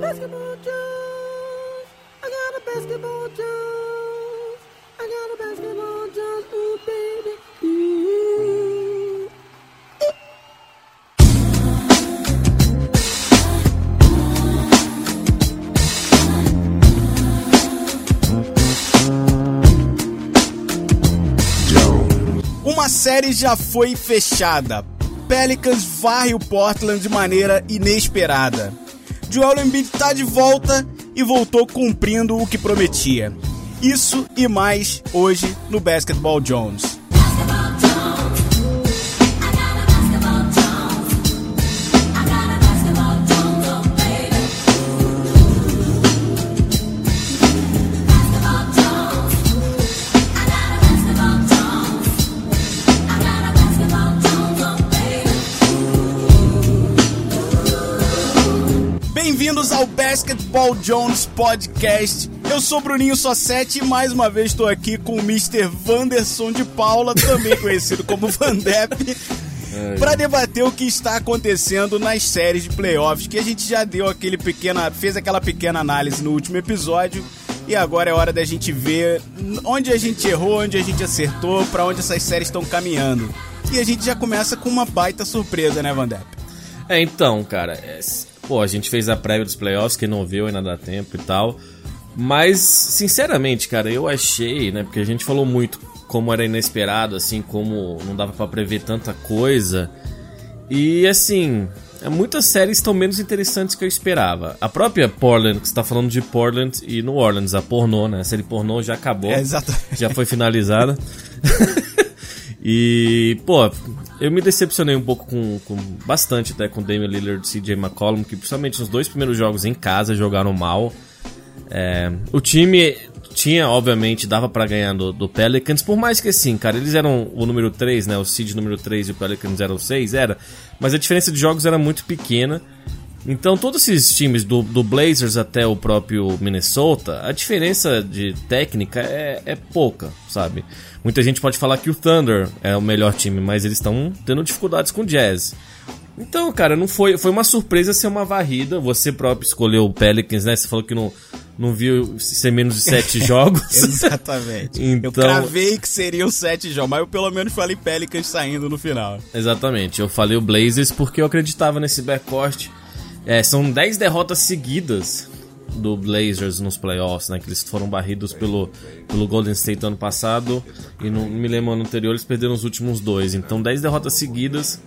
Basketball Jones. I got a basketball Jones. I got a basketball Jones. Ooh, baby. Uma série já foi fechada. Pelicans varre o Portland de maneira inesperada. Joel Embiid tá de volta e voltou cumprindo o que prometia. Isso e mais hoje no Basketball Jones. Basketball Jones Podcast. Eu sou Bruninho Sossetti e mais uma vez estou aqui com o Mr. Vanderson de Paula, também conhecido como Vandep, para debater o que está acontecendo nas séries de playoffs, que a gente já deu aquele pequena, fez aquela pequena análise no último episódio. E agora é hora da gente ver onde a gente errou, onde a gente acertou, para onde essas séries estão caminhando. E a gente já começa com uma baita surpresa, né, Vandep? É, então, cara, é, pô, a gente fez a prévia dos playoffs, quem não viu ainda dá tempo e tal. Mas, sinceramente, cara, eu achei, né, porque a gente falou muito como era inesperado, assim, como não dava pra prever tanta coisa. E, assim, é, muitas séries estão menos interessantes que eu esperava. A própria Portland, que você tá falando de Portland e New Orleans, a pornô, né, a série pornô já acabou, É, exatamente. já foi finalizada. E, pô, eu me decepcionei um pouco com, com bastante até com Damian Lillard e CJ McCollum, que principalmente nos dois primeiros jogos em casa jogaram mal. É, o time tinha, obviamente, dava pra ganhar do, do Pelicans, por mais que assim, cara, eles eram o número 3, né? O seed número 3 e o Pelicans eram o 6, era. Mas a diferença de jogos era muito pequena. Então, todos esses times, do, do Blazers até o próprio Minnesota, a diferença de técnica é, é pouca, sabe? Muita gente pode falar que o Thunder é o melhor time, mas eles estão tendo dificuldades com o Jazz. Então, cara, não foi, foi uma surpresa ser uma varrida. Você próprio escolheu o Pelicans, né? Você falou que não, não viu ser menos de sete jogos. Exatamente. Então- Eu cravei que seriam sete jogos, mas eu pelo menos falei Pelicans saindo no final. Exatamente, eu falei o Blazers porque eu acreditava nesse backcourt. É, são 10 derrotas seguidas do Blazers nos playoffs, né? Que eles foram barridos pelo, pelo Golden State no ano passado e no, não me lembro ano anterior eles perderam os últimos dois. Então 10 derrotas seguidas.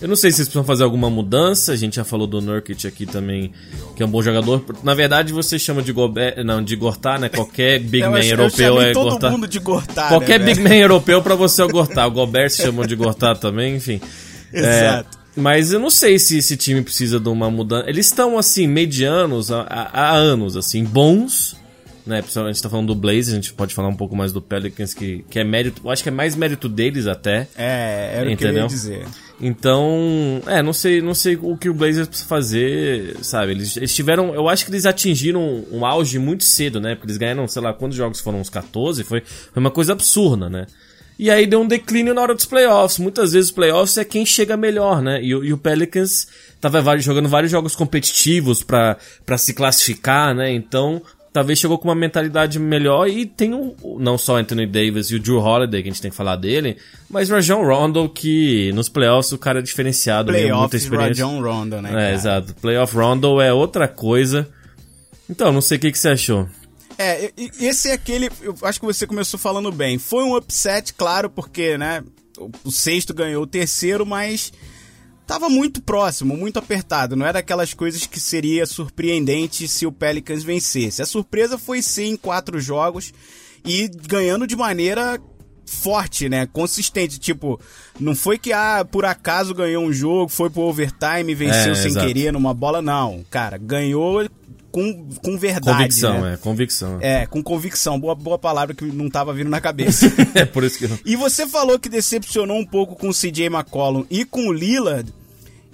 Eu não sei se eles precisam fazer alguma mudança. A gente já falou do Nurkic aqui também, que é um bom jogador. Na verdade, você chama de Gobert, não, de Gortar, né? Qualquer big Eu man europeu é todo Gortar. mundo de Gortar, Qualquer né, big man europeu pra você é o Gortar. O Gobert se chamou de Gortar também, enfim. Exato. É, mas eu não sei se esse time precisa de uma mudança. Eles estão, assim, medianos há, há- anos, assim, bons. Né, a gente tá falando do Blaze, a gente pode falar um pouco mais do Pelicans, que, que é mérito. Eu acho que é mais mérito deles até. É, era o que eu Entendeu? ia dizer. Então, é, não sei, não sei o que o Blazers precisa fazer, sabe? Eles, eles tiveram, eu acho que eles atingiram um auge muito cedo, né? Porque eles ganharam, sei lá, quantos jogos foram uns 14, foi, foi uma coisa absurda, né? E aí deu um declínio na hora dos playoffs. Muitas vezes os playoffs é quem chega melhor, né? E, o- e o Pelicans tava vários- jogando vários jogos competitivos pra se classificar, né? Então, talvez chegou com uma mentalidade melhor e tem o- não só Anthony Davis e o Drew Holiday, que a gente tem que falar dele, mas o Rajon Rondo, que nos playoffs o cara é diferenciado, mesmo, muita Playoffs experiência. Rajon Rondo, né? É, cara? exato. Playoff Rondo é outra coisa. Então, não sei o que, que você achou. É, esse é aquele. Eu acho que você começou falando bem. Foi um upset, claro, porque, né? O, sexto ganhou o terceiro, mas tava muito próximo, muito apertado. Não era aquelas coisas que seria surpreendente se o Pelicans vencesse. A surpresa foi ser em quatro jogos e ganhando de maneira forte, né? Consistente. Tipo, não foi que, ah, por acaso ganhou um jogo, foi pro overtime venceu É, sem exato. querer numa bola. Não, cara, ganhou com, com verdade. Convicção, né? é, convicção. É, com convicção. Boa, boa palavra que não tava vindo na cabeça. É por isso que eu... e você falou que decepcionou um pouco com o CJ McCollum e com o Lillard.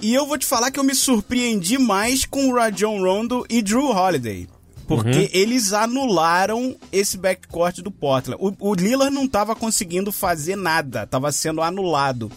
E eu vou te falar que eu me surpreendi mais com o Rajon Rondo e Drew Holiday. Porque eles anularam esse backcourt do Portland. O, o Lillard não tava conseguindo fazer nada, tava sendo anulado.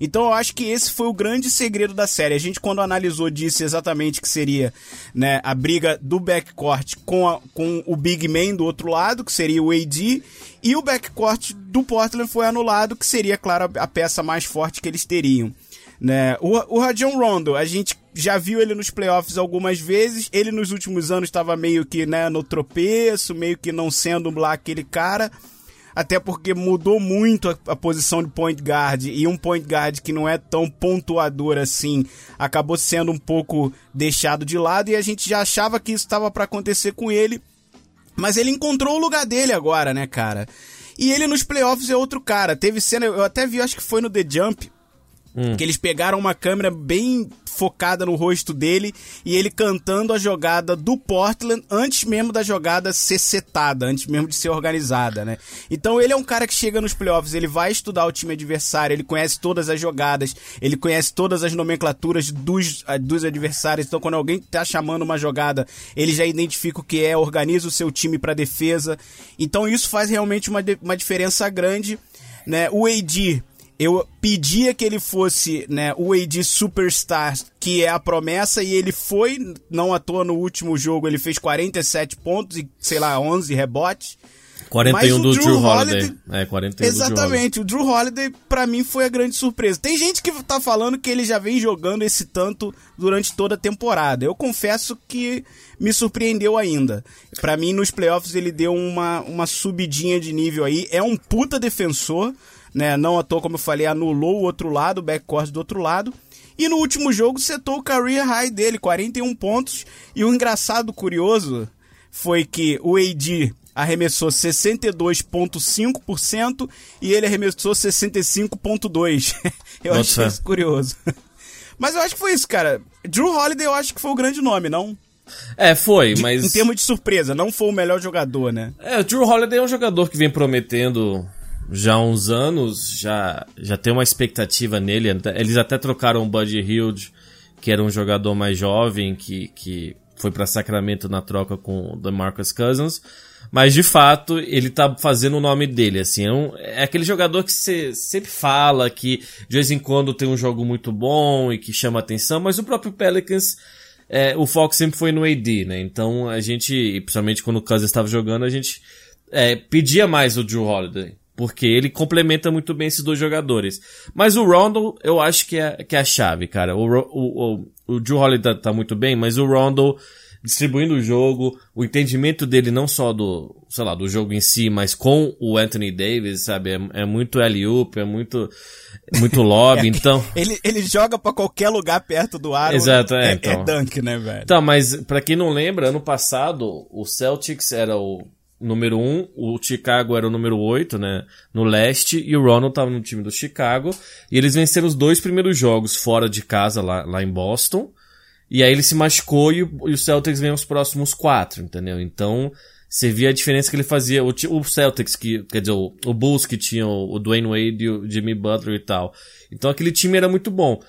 Então eu acho que esse foi o grande segredo da série. A gente, quando analisou, disse exatamente que seria né, a briga do backcourt com, a, com o Big Man do outro lado, que seria o AD, e o backcourt do Portland foi anulado, que seria, claro, a peça mais forte que eles teriam. Né? O, o Rajon Rondo, a gente já viu ele nos playoffs algumas vezes. Ele nos últimos anos estava meio que né, no tropeço, meio que não sendo lá aquele cara. Até porque mudou muito a, a, posição de point guard e um point guard que não é tão pontuador assim acabou sendo um pouco deixado de lado e a gente já achava que isso estava para acontecer com ele. Mas ele encontrou o lugar dele agora, né, cara? E ele nos playoffs é outro cara. Teve cena, eu até vi, acho que foi no The Jump, Hum. Que eles pegaram uma câmera bem focada no rosto dele e ele cantando a jogada do Portland antes mesmo da jogada ser setada, antes mesmo de ser organizada, né? Então ele é um cara que chega nos playoffs, ele vai estudar o time adversário, ele conhece todas as jogadas, ele conhece todas as nomenclaturas dos, dos adversários. Então quando alguém tá chamando uma jogada, ele já identifica o que é, organiza o seu time para defesa. Então isso faz realmente uma, uma diferença grande, né? O AD eu pedia que ele fosse né, o AD Superstar, que é a promessa, e ele foi, não à toa no último jogo, ele fez 47 pontos e, sei lá, 11 rebotes. 41 do Drew, Drew Holiday. Holiday. É, 41 Exatamente, do Drew Holiday. o Drew Holiday pra mim foi a grande surpresa. Tem gente que tá falando que ele já vem jogando esse tanto durante toda a temporada. Eu confesso que me surpreendeu ainda. Para mim, nos playoffs, ele deu uma, uma subidinha de nível aí. É um puta defensor né? Não à toa, como eu falei, anulou o outro lado, o backcourt do outro lado. E no último jogo setou o career high dele, 41 pontos. E o engraçado, curioso, foi que o AD arremessou 62,5% e ele arremessou 65,2%. eu Nossa. achei isso curioso. Mas eu acho que foi isso, cara. Drew Holiday eu acho que foi o grande nome, não? É, foi, mas. Em termos de surpresa, não foi o melhor jogador, né? É, o Drew Holiday é um jogador que vem prometendo já há uns anos, já, já tem uma expectativa nele. Eles até trocaram o Buddy Hilde, que era um jogador mais jovem, que, que foi para Sacramento na troca com o DeMarcus Cousins. Mas de fato, ele tá fazendo o nome dele, assim. É, um, é aquele jogador que você sempre fala que de vez em quando tem um jogo muito bom e que chama atenção, mas o próprio Pelicans, é, o foco sempre foi no AD, né? Então a gente, principalmente quando o Cousins estava jogando, a gente é, pedia mais o Drew Holiday. Porque ele complementa muito bem esses dois jogadores. Mas o Rondo, eu acho que é, que é a chave, cara. O, o, o, o Drew Holiday tá, tá muito bem, mas o Rondo distribuindo o jogo, o entendimento dele não só do, sei lá, do jogo em si, mas com o Anthony Davis, sabe? É, é muito alley-oop, é muito, muito lobby, é, então... Ele, ele joga para qualquer lugar perto do aro. Exato, é, é, então. é dunk, né, velho? Então, mas para quem não lembra, ano passado, o Celtics era o número 1, um, o Chicago era o número 8, né, no leste, e o Ronald estava no time do Chicago, e eles venceram os dois primeiros jogos fora de casa, lá, lá em Boston, e aí ele se machucou e, e o Celtics ganhou os próximos quatro, entendeu? Então, você via a diferença que ele fazia, o, o Celtics, que, quer dizer, o, o Bulls que tinha o, o Dwayne Wade e o Jimmy Butler e tal. Então aquele time era muito bom.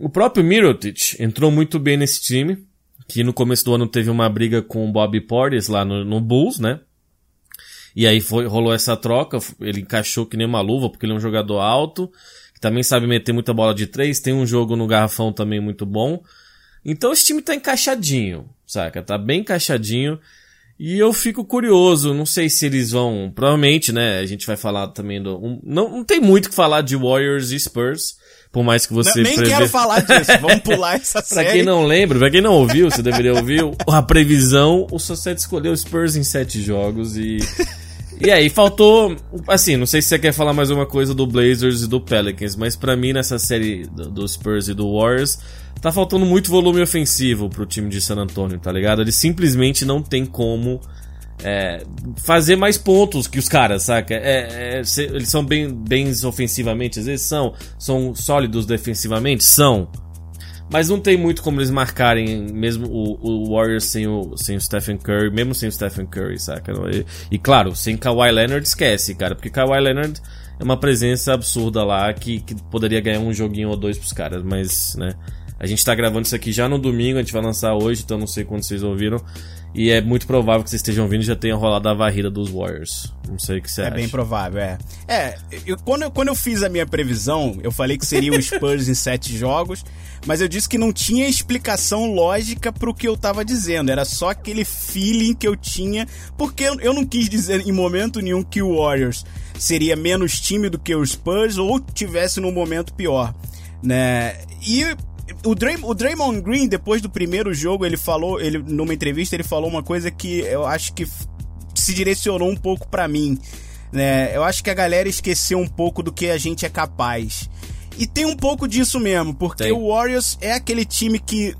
O próprio Mirotic entrou muito bem nesse time, que no começo do ano teve uma briga com o Bobby Portis lá no, no Bulls, né? E aí foi, rolou essa troca, ele encaixou que nem uma luva, porque ele é um jogador alto, que também sabe meter muita bola de três, tem um jogo no garrafão também muito bom. Então esse time tá encaixadinho, saca? Tá bem encaixadinho. E eu fico curioso, não sei se eles vão. Provavelmente, né? A gente vai falar também do. Um, não, não tem muito que falar de Warriors e Spurs. Por mais que você. Não, nem preve... quero falar disso, vamos pular essa série. pra quem não lembra, pra quem não ouviu, você deveria ouvir a previsão. O Society escolheu Spurs em sete jogos e. E aí, faltou. Assim, não sei se você quer falar mais uma coisa do Blazers e do Pelicans, mas para mim, nessa série do, do Spurs e do Warriors, tá faltando muito volume ofensivo pro time de San Antonio, tá ligado? Eles simplesmente não tem como. É, fazer mais pontos que os caras, saca? É, é, se, eles são bem, bem ofensivamente, às vezes são, são sólidos defensivamente, são. Mas não tem muito como eles marcarem mesmo o, o Warriors sem o, sem o Stephen Curry, mesmo sem o Stephen Curry, saca? E, e claro, sem Kawhi Leonard esquece, cara, porque Kawhi Leonard é uma presença absurda lá que, que poderia ganhar um joguinho ou dois pros caras, mas, né? A gente tá gravando isso aqui já no domingo, a gente vai lançar hoje, então não sei quando vocês ouviram. E é muito provável que vocês estejam ouvindo e já tenha rolado a varrida dos Warriors. Não sei o que você É acha. bem provável, é. É, eu, quando, eu, quando eu fiz a minha previsão, eu falei que seria o Spurs em sete jogos, mas eu disse que não tinha explicação lógica pro que eu tava dizendo. Era só aquele feeling que eu tinha, porque eu, eu não quis dizer em momento nenhum que o Warriors seria menos time do que o Spurs ou tivesse num momento pior, né? E o, Dray, o Draymond Green, depois do primeiro jogo, ele falou, ele numa entrevista, ele falou uma coisa que eu acho que se direcionou um pouco pra mim, né? Eu acho que a galera esqueceu um pouco do que a gente é capaz. E tem um pouco disso mesmo, porque Tem. o Warriors é aquele time que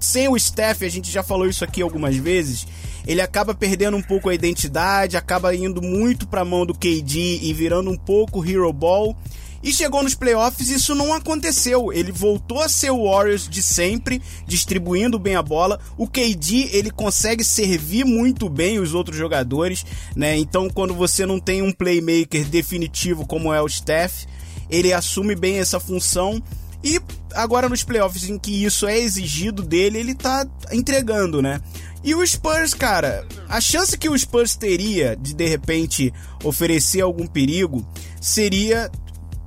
sem o Steph, a gente já falou isso aqui algumas vezes, ele acaba perdendo um pouco a identidade, acaba indo muito pra mão do KD e virando um pouco hero ball. E chegou nos playoffs isso não aconteceu. Ele voltou a ser o Warriors de sempre, distribuindo bem a bola. O KD, ele consegue servir muito bem os outros jogadores, né? Então, quando você não tem um playmaker definitivo como é o Steph, ele assume bem essa função. E agora nos playoffs em que isso é exigido dele, ele tá entregando, né? E o Spurs, cara, a chance que o Spurs teria de de repente oferecer algum perigo seria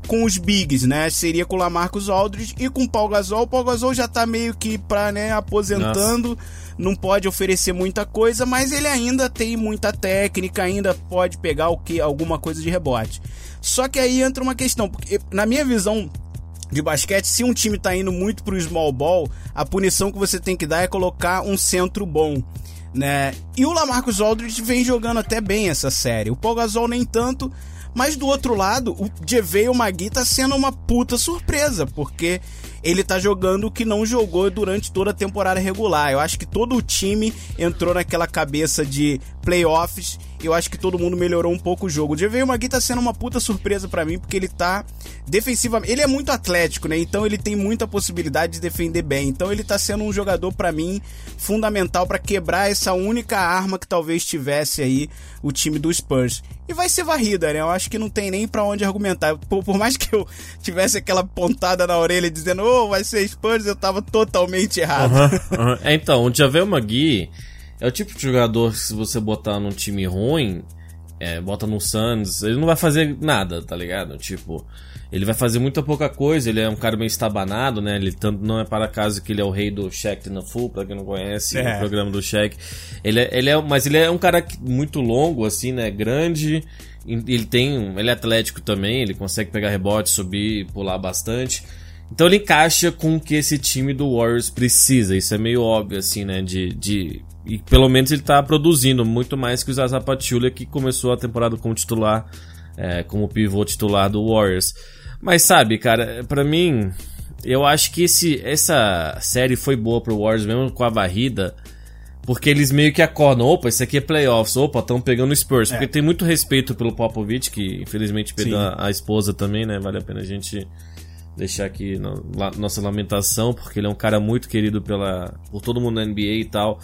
com os bigs, né? Seria com o Lamarcus Aldridge e com o Paul Gasol. O Paul Gasol já tá meio que pra, né, aposentando, não pode oferecer muita coisa, mas ele ainda tem muita técnica, ainda pode pegar o que alguma coisa de rebote. Só que aí entra uma questão, porque na minha visão de basquete, se um time tá indo muito pro small ball, a punição que você tem que dar é colocar um centro bom, né? E o Lamarcus Aldridge vem jogando até bem essa série. O Paul Gasol nem tanto, mas do outro lado, o JaVale Magui tá sendo uma puta surpresa, porque ele tá jogando o que não jogou durante toda a temporada regular. Eu acho que todo o time entrou naquela cabeça de playoffs. Eu acho que todo mundo melhorou um pouco o jogo. O JaVale Magui tá sendo uma puta surpresa para mim, porque ele tá defensivamente, ele é muito atlético, né? Então ele tem muita possibilidade de defender bem. Então ele tá sendo um jogador para mim fundamental para quebrar essa única arma que talvez tivesse aí o time do Spurs. E vai ser varrida, né? Eu acho que não tem nem para onde argumentar. Por, por, mais que eu tivesse aquela pontada na orelha dizendo, oh, vai ser Spurs, eu tava totalmente errado. Uhum, uhum. É, então, o Javel Magui é o tipo de jogador que se você botar num time ruim, é, bota no Suns, ele não vai fazer nada, tá ligado? Tipo, ele vai fazer muita pouca coisa, ele é um cara bem estabanado, né? Ele tanto não é para acaso que ele é o rei do Shaq na Full, pra quem não conhece É. o programa do Shaq. Ele é, ele é, mas ele é um cara muito longo, assim, né? Grande. Ele tem, um- ele é atlético também, ele consegue pegar rebote, subir, pular bastante. Então ele encaixa com o que esse time do Warriors precisa. Isso é meio óbvio, assim, né? De, de, e pelo menos ele tá produzindo muito mais que o Zaza Pachulia, que começou a temporada como titular, é, como pivô titular do Warriors. Mas sabe, cara, pra mim, eu acho que esse, essa série foi boa pro Warriors, mesmo com a varrida. Porque eles meio que acordam, opa, isso aqui é playoffs, opa, estão pegando o Spurs. Porque tem muito respeito pelo Popovich, que infelizmente perdeu a, a esposa também, né? Vale a pena a gente deixar aqui no- la- nossa lamentação, porque ele é um cara muito querido pela, por todo mundo na NBA e tal.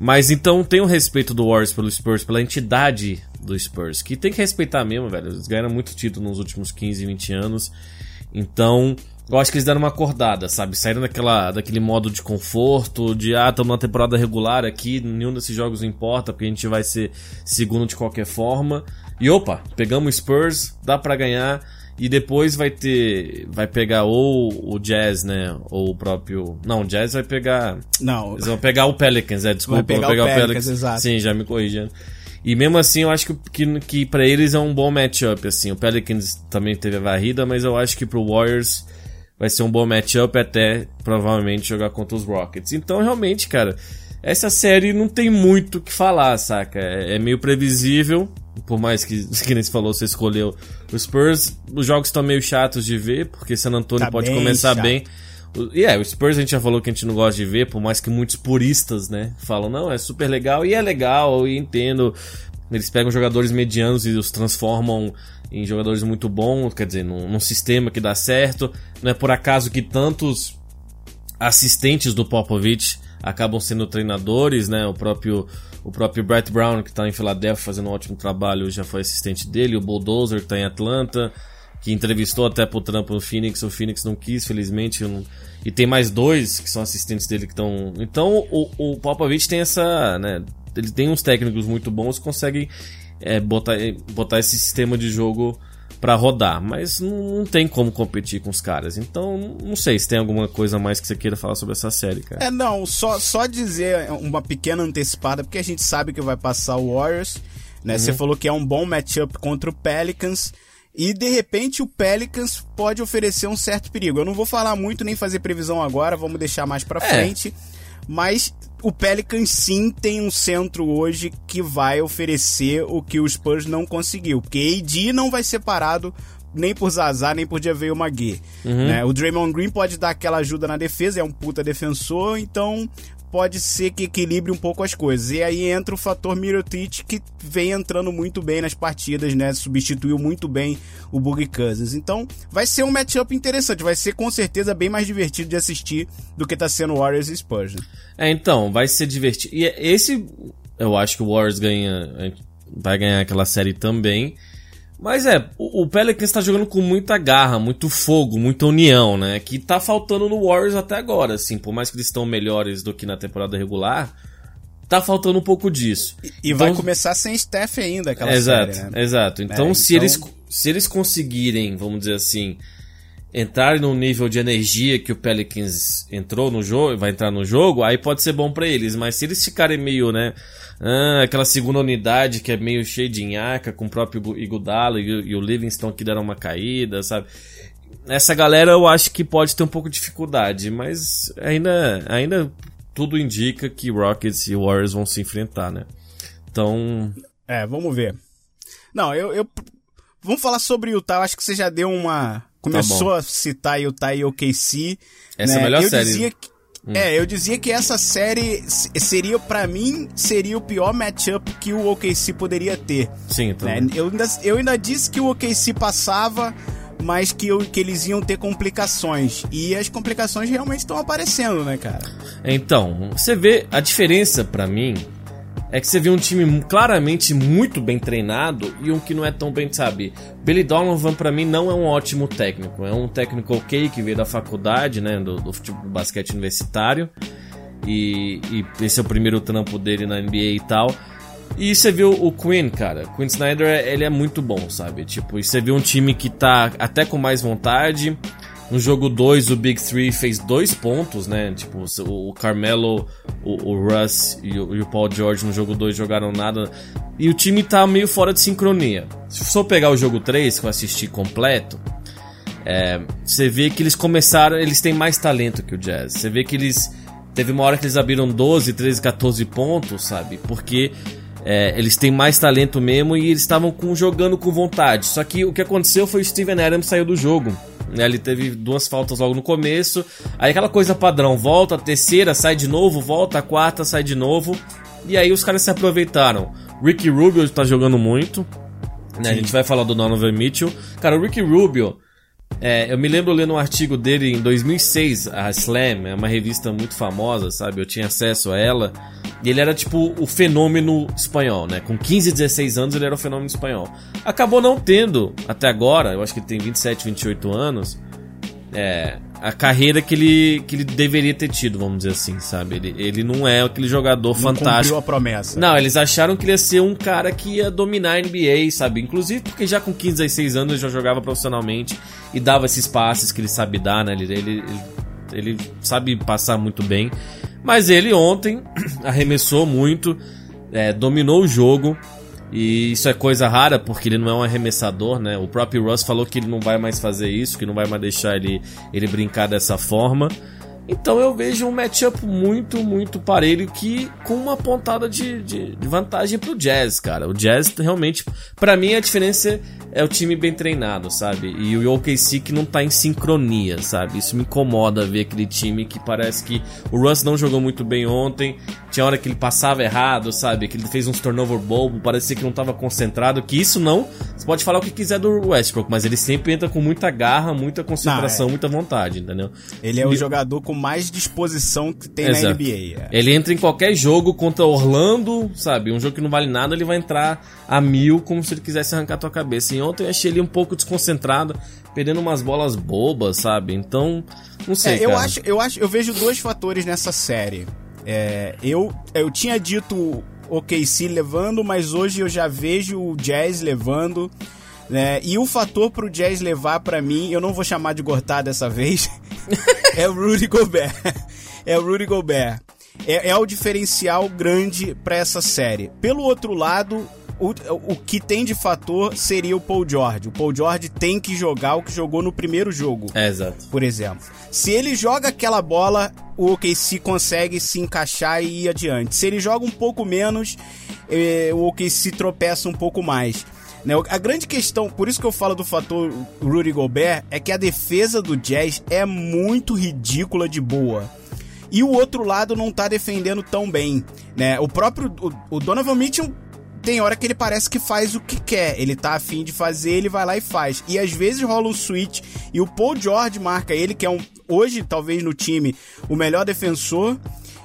Mas então tem o respeito do Warriors pelo Spurs, pela entidade do Spurs, que tem que respeitar mesmo, velho. Eles ganharam muito título nos últimos 15, 20 anos. Então, eu acho que eles deram uma acordada, sabe? Saíram daquela, daquele modo de conforto, de ah, estamos na temporada regular aqui, nenhum desses jogos importa, porque a gente vai ser segundo de qualquer forma. E opa, pegamos o Spurs, dá pra ganhar. E depois vai ter. Vai pegar ou o Jazz, né? Ou o próprio. Não, o Jazz vai pegar. Não, Eles vão pegar o Pelicans, é, desculpa. Vai pegar vão o Pelicans, exato. Sim, já me corrigindo. E mesmo assim, eu acho que, que, que para eles é um bom matchup, assim. O Pelicans também teve a varrida, mas eu acho que pro Warriors vai ser um bom matchup até provavelmente jogar contra os Rockets. Então, realmente, cara, essa série não tem muito o que falar, saca? É, é meio previsível, por mais que, que nem você falou, você escolheu o Spurs. Os jogos estão meio chatos de ver, porque San Antonio Tá pode bem começar chato. bem. E é, o Spurs a gente já falou que a gente não gosta de ver, por mais que muitos puristas, né, falam, não, é super legal, e é legal, e entendo. Eles pegam jogadores medianos e os transformam em jogadores muito bons, quer dizer, num, num sistema que dá certo. Não é por acaso que tantos assistentes do Popovich acabam sendo treinadores, né? O próprio o próprio Brett Brown que está em Filadélfia fazendo um ótimo trabalho já foi assistente dele, o Bulldozer que está em Atlanta, que entrevistou até pro trampo no Phoenix, o Phoenix não quis, felizmente, não... e tem mais dois que são assistentes dele que estão... Então o, o Popovich tem essa, né, ele tem uns técnicos muito bons, conseguem é, botar, botar esse sistema de jogo para rodar, mas não, tem como competir com os caras. Então, não sei se tem alguma coisa mais que você queira falar sobre essa série, cara. É, não, só, só dizer uma pequena antecipada, porque a gente sabe que vai passar o Warriors, né? Uhum. Você falou que é um bom matchup contra o Pelicans. E de repente o Pelicans pode oferecer um certo perigo. Eu não vou falar muito nem fazer previsão agora, vamos deixar mais para é. frente. Mas o Pelicans sim tem um centro hoje que vai oferecer o que o Spurs não conseguiu. Porque AD não vai ser parado nem por Zazar, nem por Javeio Magui. Uhum. Né? O Draymond Green pode dar aquela ajuda na defesa, é um puta defensor, então pode ser que equilibre um pouco as coisas. E aí entra o fator Mirotic, que vem entrando muito bem nas partidas, né? Substituiu muito bem o Boogie Cousins. Então, vai ser um matchup interessante. Vai ser com certeza bem mais divertido de assistir do que tá sendo Warriors e Spurs. Né? É, então, vai ser divertido. E esse, eu acho que o Warriors ganha, vai ganhar aquela série também. Mas é, o, Pelicans tá jogando com muita garra, muito fogo, muita união, né? Que tá faltando no Warriors até agora, assim. Por mais que eles estão melhores do que na temporada regular, tá faltando um pouco disso. E, então, vai começar sem Steph ainda, aquela exato, série, né? Exato, Então, é, se, então... Eles, se eles conseguirem, vamos dizer assim, entrar no nível de energia que o Pelicans entrou no jogo, vai entrar no jogo, aí pode ser bom para eles. Mas se eles ficarem meio, né? Ah, aquela segunda unidade que é meio cheia de nhaca, com o próprio Igudalo e, e o Livingston que deram uma caída, sabe? Essa galera eu acho que pode ter um pouco de dificuldade, mas ainda, ainda tudo indica que Rockets e Warriors vão se enfrentar, né? Então. É, vamos ver. Não, eu. eu... Vamos falar sobre o Utah. Acho que você já deu uma. Começou tá a citar Utah e OKC. Essa né? é a melhor eu série. Dizia que. É, eu dizia que essa série seria, para mim, seria o pior matchup que o OKC poderia ter. Sim, então. Né? Eu, ainda, eu ainda disse que o OKC passava, mas que, eu, que eles iam ter complicações. E as complicações realmente estão aparecendo, né, cara? Então, você vê a diferença para mim é que você vê um time claramente muito bem treinado e um que não é tão bem, sabe? Billy Donovan para mim não é um ótimo técnico, é um técnico ok que veio da faculdade, né, do, do, do basquete universitário e, e, esse é o primeiro trampo dele na NBA e tal. E você viu o Quinn, cara. Quinn Snyder, ele é muito bom, sabe? Tipo, e você viu um time que tá até com mais vontade. No jogo 2, o Big Three fez dois pontos, né? Tipo, o Carmelo, o, o Russ e o, e o, Paul George no jogo 2 jogaram nada. E o time tá meio fora de sincronia. Se for pegar o jogo 3, que eu assisti completo, é, você vê que eles começaram. Eles têm mais talento que o Jazz. Você vê que eles. Teve uma hora que eles abriram 12, 13, 14 pontos, sabe? Porque é, eles têm mais talento mesmo e eles estavam jogando com vontade. Só que o que aconteceu foi o Steven Adams saiu do jogo. Né? Ele teve duas faltas logo no começo. Aí aquela coisa padrão, volta, a terceira, sai de novo, volta, a quarta, sai de novo. E aí os caras se aproveitaram. Ricky Rubio tá jogando muito. Né? A gente vai falar do Donovan Mitchell. Cara, o Ricky Rubio, é, eu me lembro lendo um artigo dele em 2006, a Slam, é uma revista muito famosa, sabe? Eu tinha acesso a ela. E ele era tipo o fenômeno espanhol, né? Com 15, 16 anos ele era o fenômeno espanhol. Acabou não tendo, até agora, eu acho que ele tem 27, 28 anos, é, a carreira que ele, que ele deveria ter tido, vamos dizer assim, sabe? Ele, ele não é aquele jogador não fantástico. a promessa. Não, eles acharam que ele ia ser um cara que ia dominar a NBA, sabe? Inclusive porque já com 15, 16 anos ele já jogava profissionalmente e dava esses passes que ele sabe dar, né? Ele, ele, ele, ele sabe passar muito bem. Mas ele ontem arremessou muito, é, dominou o jogo. E isso é coisa rara porque ele não é um arremessador, né? O próprio Russ falou que ele não vai mais fazer isso, que não vai mais deixar ele, ele brincar dessa forma. Então eu vejo um matchup muito, muito parelho que com uma pontada de, de, de vantagem pro Jazz, cara. O Jazz realmente, para mim a diferença é o time bem treinado, sabe? E o OKC que não tá em sincronia, sabe? Isso me incomoda ver aquele time que parece que o Russ não jogou muito bem ontem, tinha hora que ele passava errado, sabe? Que ele fez uns turnover bobo, parecia que não tava concentrado, que isso não, você pode falar o que quiser do Westbrook, mas ele sempre entra com muita garra, muita concentração, não, é. muita vontade, entendeu? Ele é o jogador com com mais disposição que tem Exato. na NBA. é. Ele entra em qualquer jogo contra Orlando, sabe? Um jogo que não vale nada, ele vai entrar a mil como se ele quisesse arrancar tua cabeça. E ontem eu achei ele um pouco desconcentrado, perdendo umas bolas bobas, sabe? Então, não sei, É, eu acho, eu acho, eu vejo dois fatores nessa série. É, eu, eu tinha dito o OKC levando, mas hoje eu já vejo o Jazz levando. Né? E o fator pro Jazz levar pra mim, eu não vou chamar de Gortar dessa vez, é o Rudy Gobert. É o Rudy Gobert. É, é o diferencial grande pra essa série. Pelo outro lado, o, o que tem de fator seria o Paul George. O Paul George tem que jogar o que jogou no primeiro jogo É, exato. por exemplo. Se ele joga aquela bola, o OKC consegue se encaixar e ir adiante. Se ele joga um pouco menos, eh, o OKC tropeça um pouco mais. Né? A grande questão, por isso que eu falo do fator Rudy Gobert, é que a defesa do Jazz é muito ridícula de boa. E o outro lado não tá defendendo tão bem, né? O próprio o, o Donovan Mitchell tem hora que ele parece que faz o que quer. Ele tá afim de fazer, ele vai lá e faz. E às vezes rola um switch e o Paul George marca ele, que é um hoje talvez no time o melhor defensor.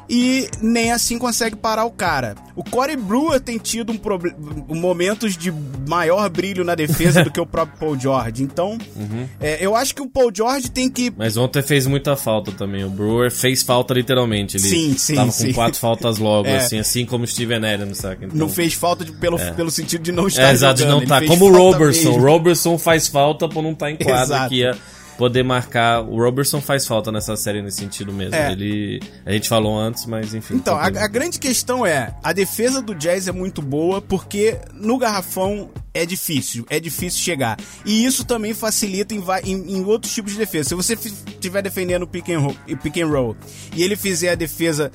E nem assim consegue parar o cara. O Corey Brewer tem tido um proble- momentos de maior brilho na defesa do que o próprio Paul George. Então, é, eu acho que o Paul George tem que Mas ontem fez muita falta também. O Brewer fez falta literalmente. Ele Sim, sim, tava sim. com quatro faltas logo, É. assim, assim como o Steven Adams, saca? Então, não fez falta de- pelo, pelo sentido de não estar É, exato, de não Ele tá. Como o Robertson. O Robertson faz falta por não estar em quadra Exato. que ia poder marcar. O Robertson faz falta nessa série nesse sentido mesmo. É. Ele. A gente falou antes, mas enfim. Então, a, a grande questão é, a defesa do Jazz é muito boa porque no garrafão é difícil, é difícil chegar. E isso também facilita em, em- em outros tipos de defesa. Se você estiver defendendo o pick and, roll, e pick and roll e ele fizer a defesa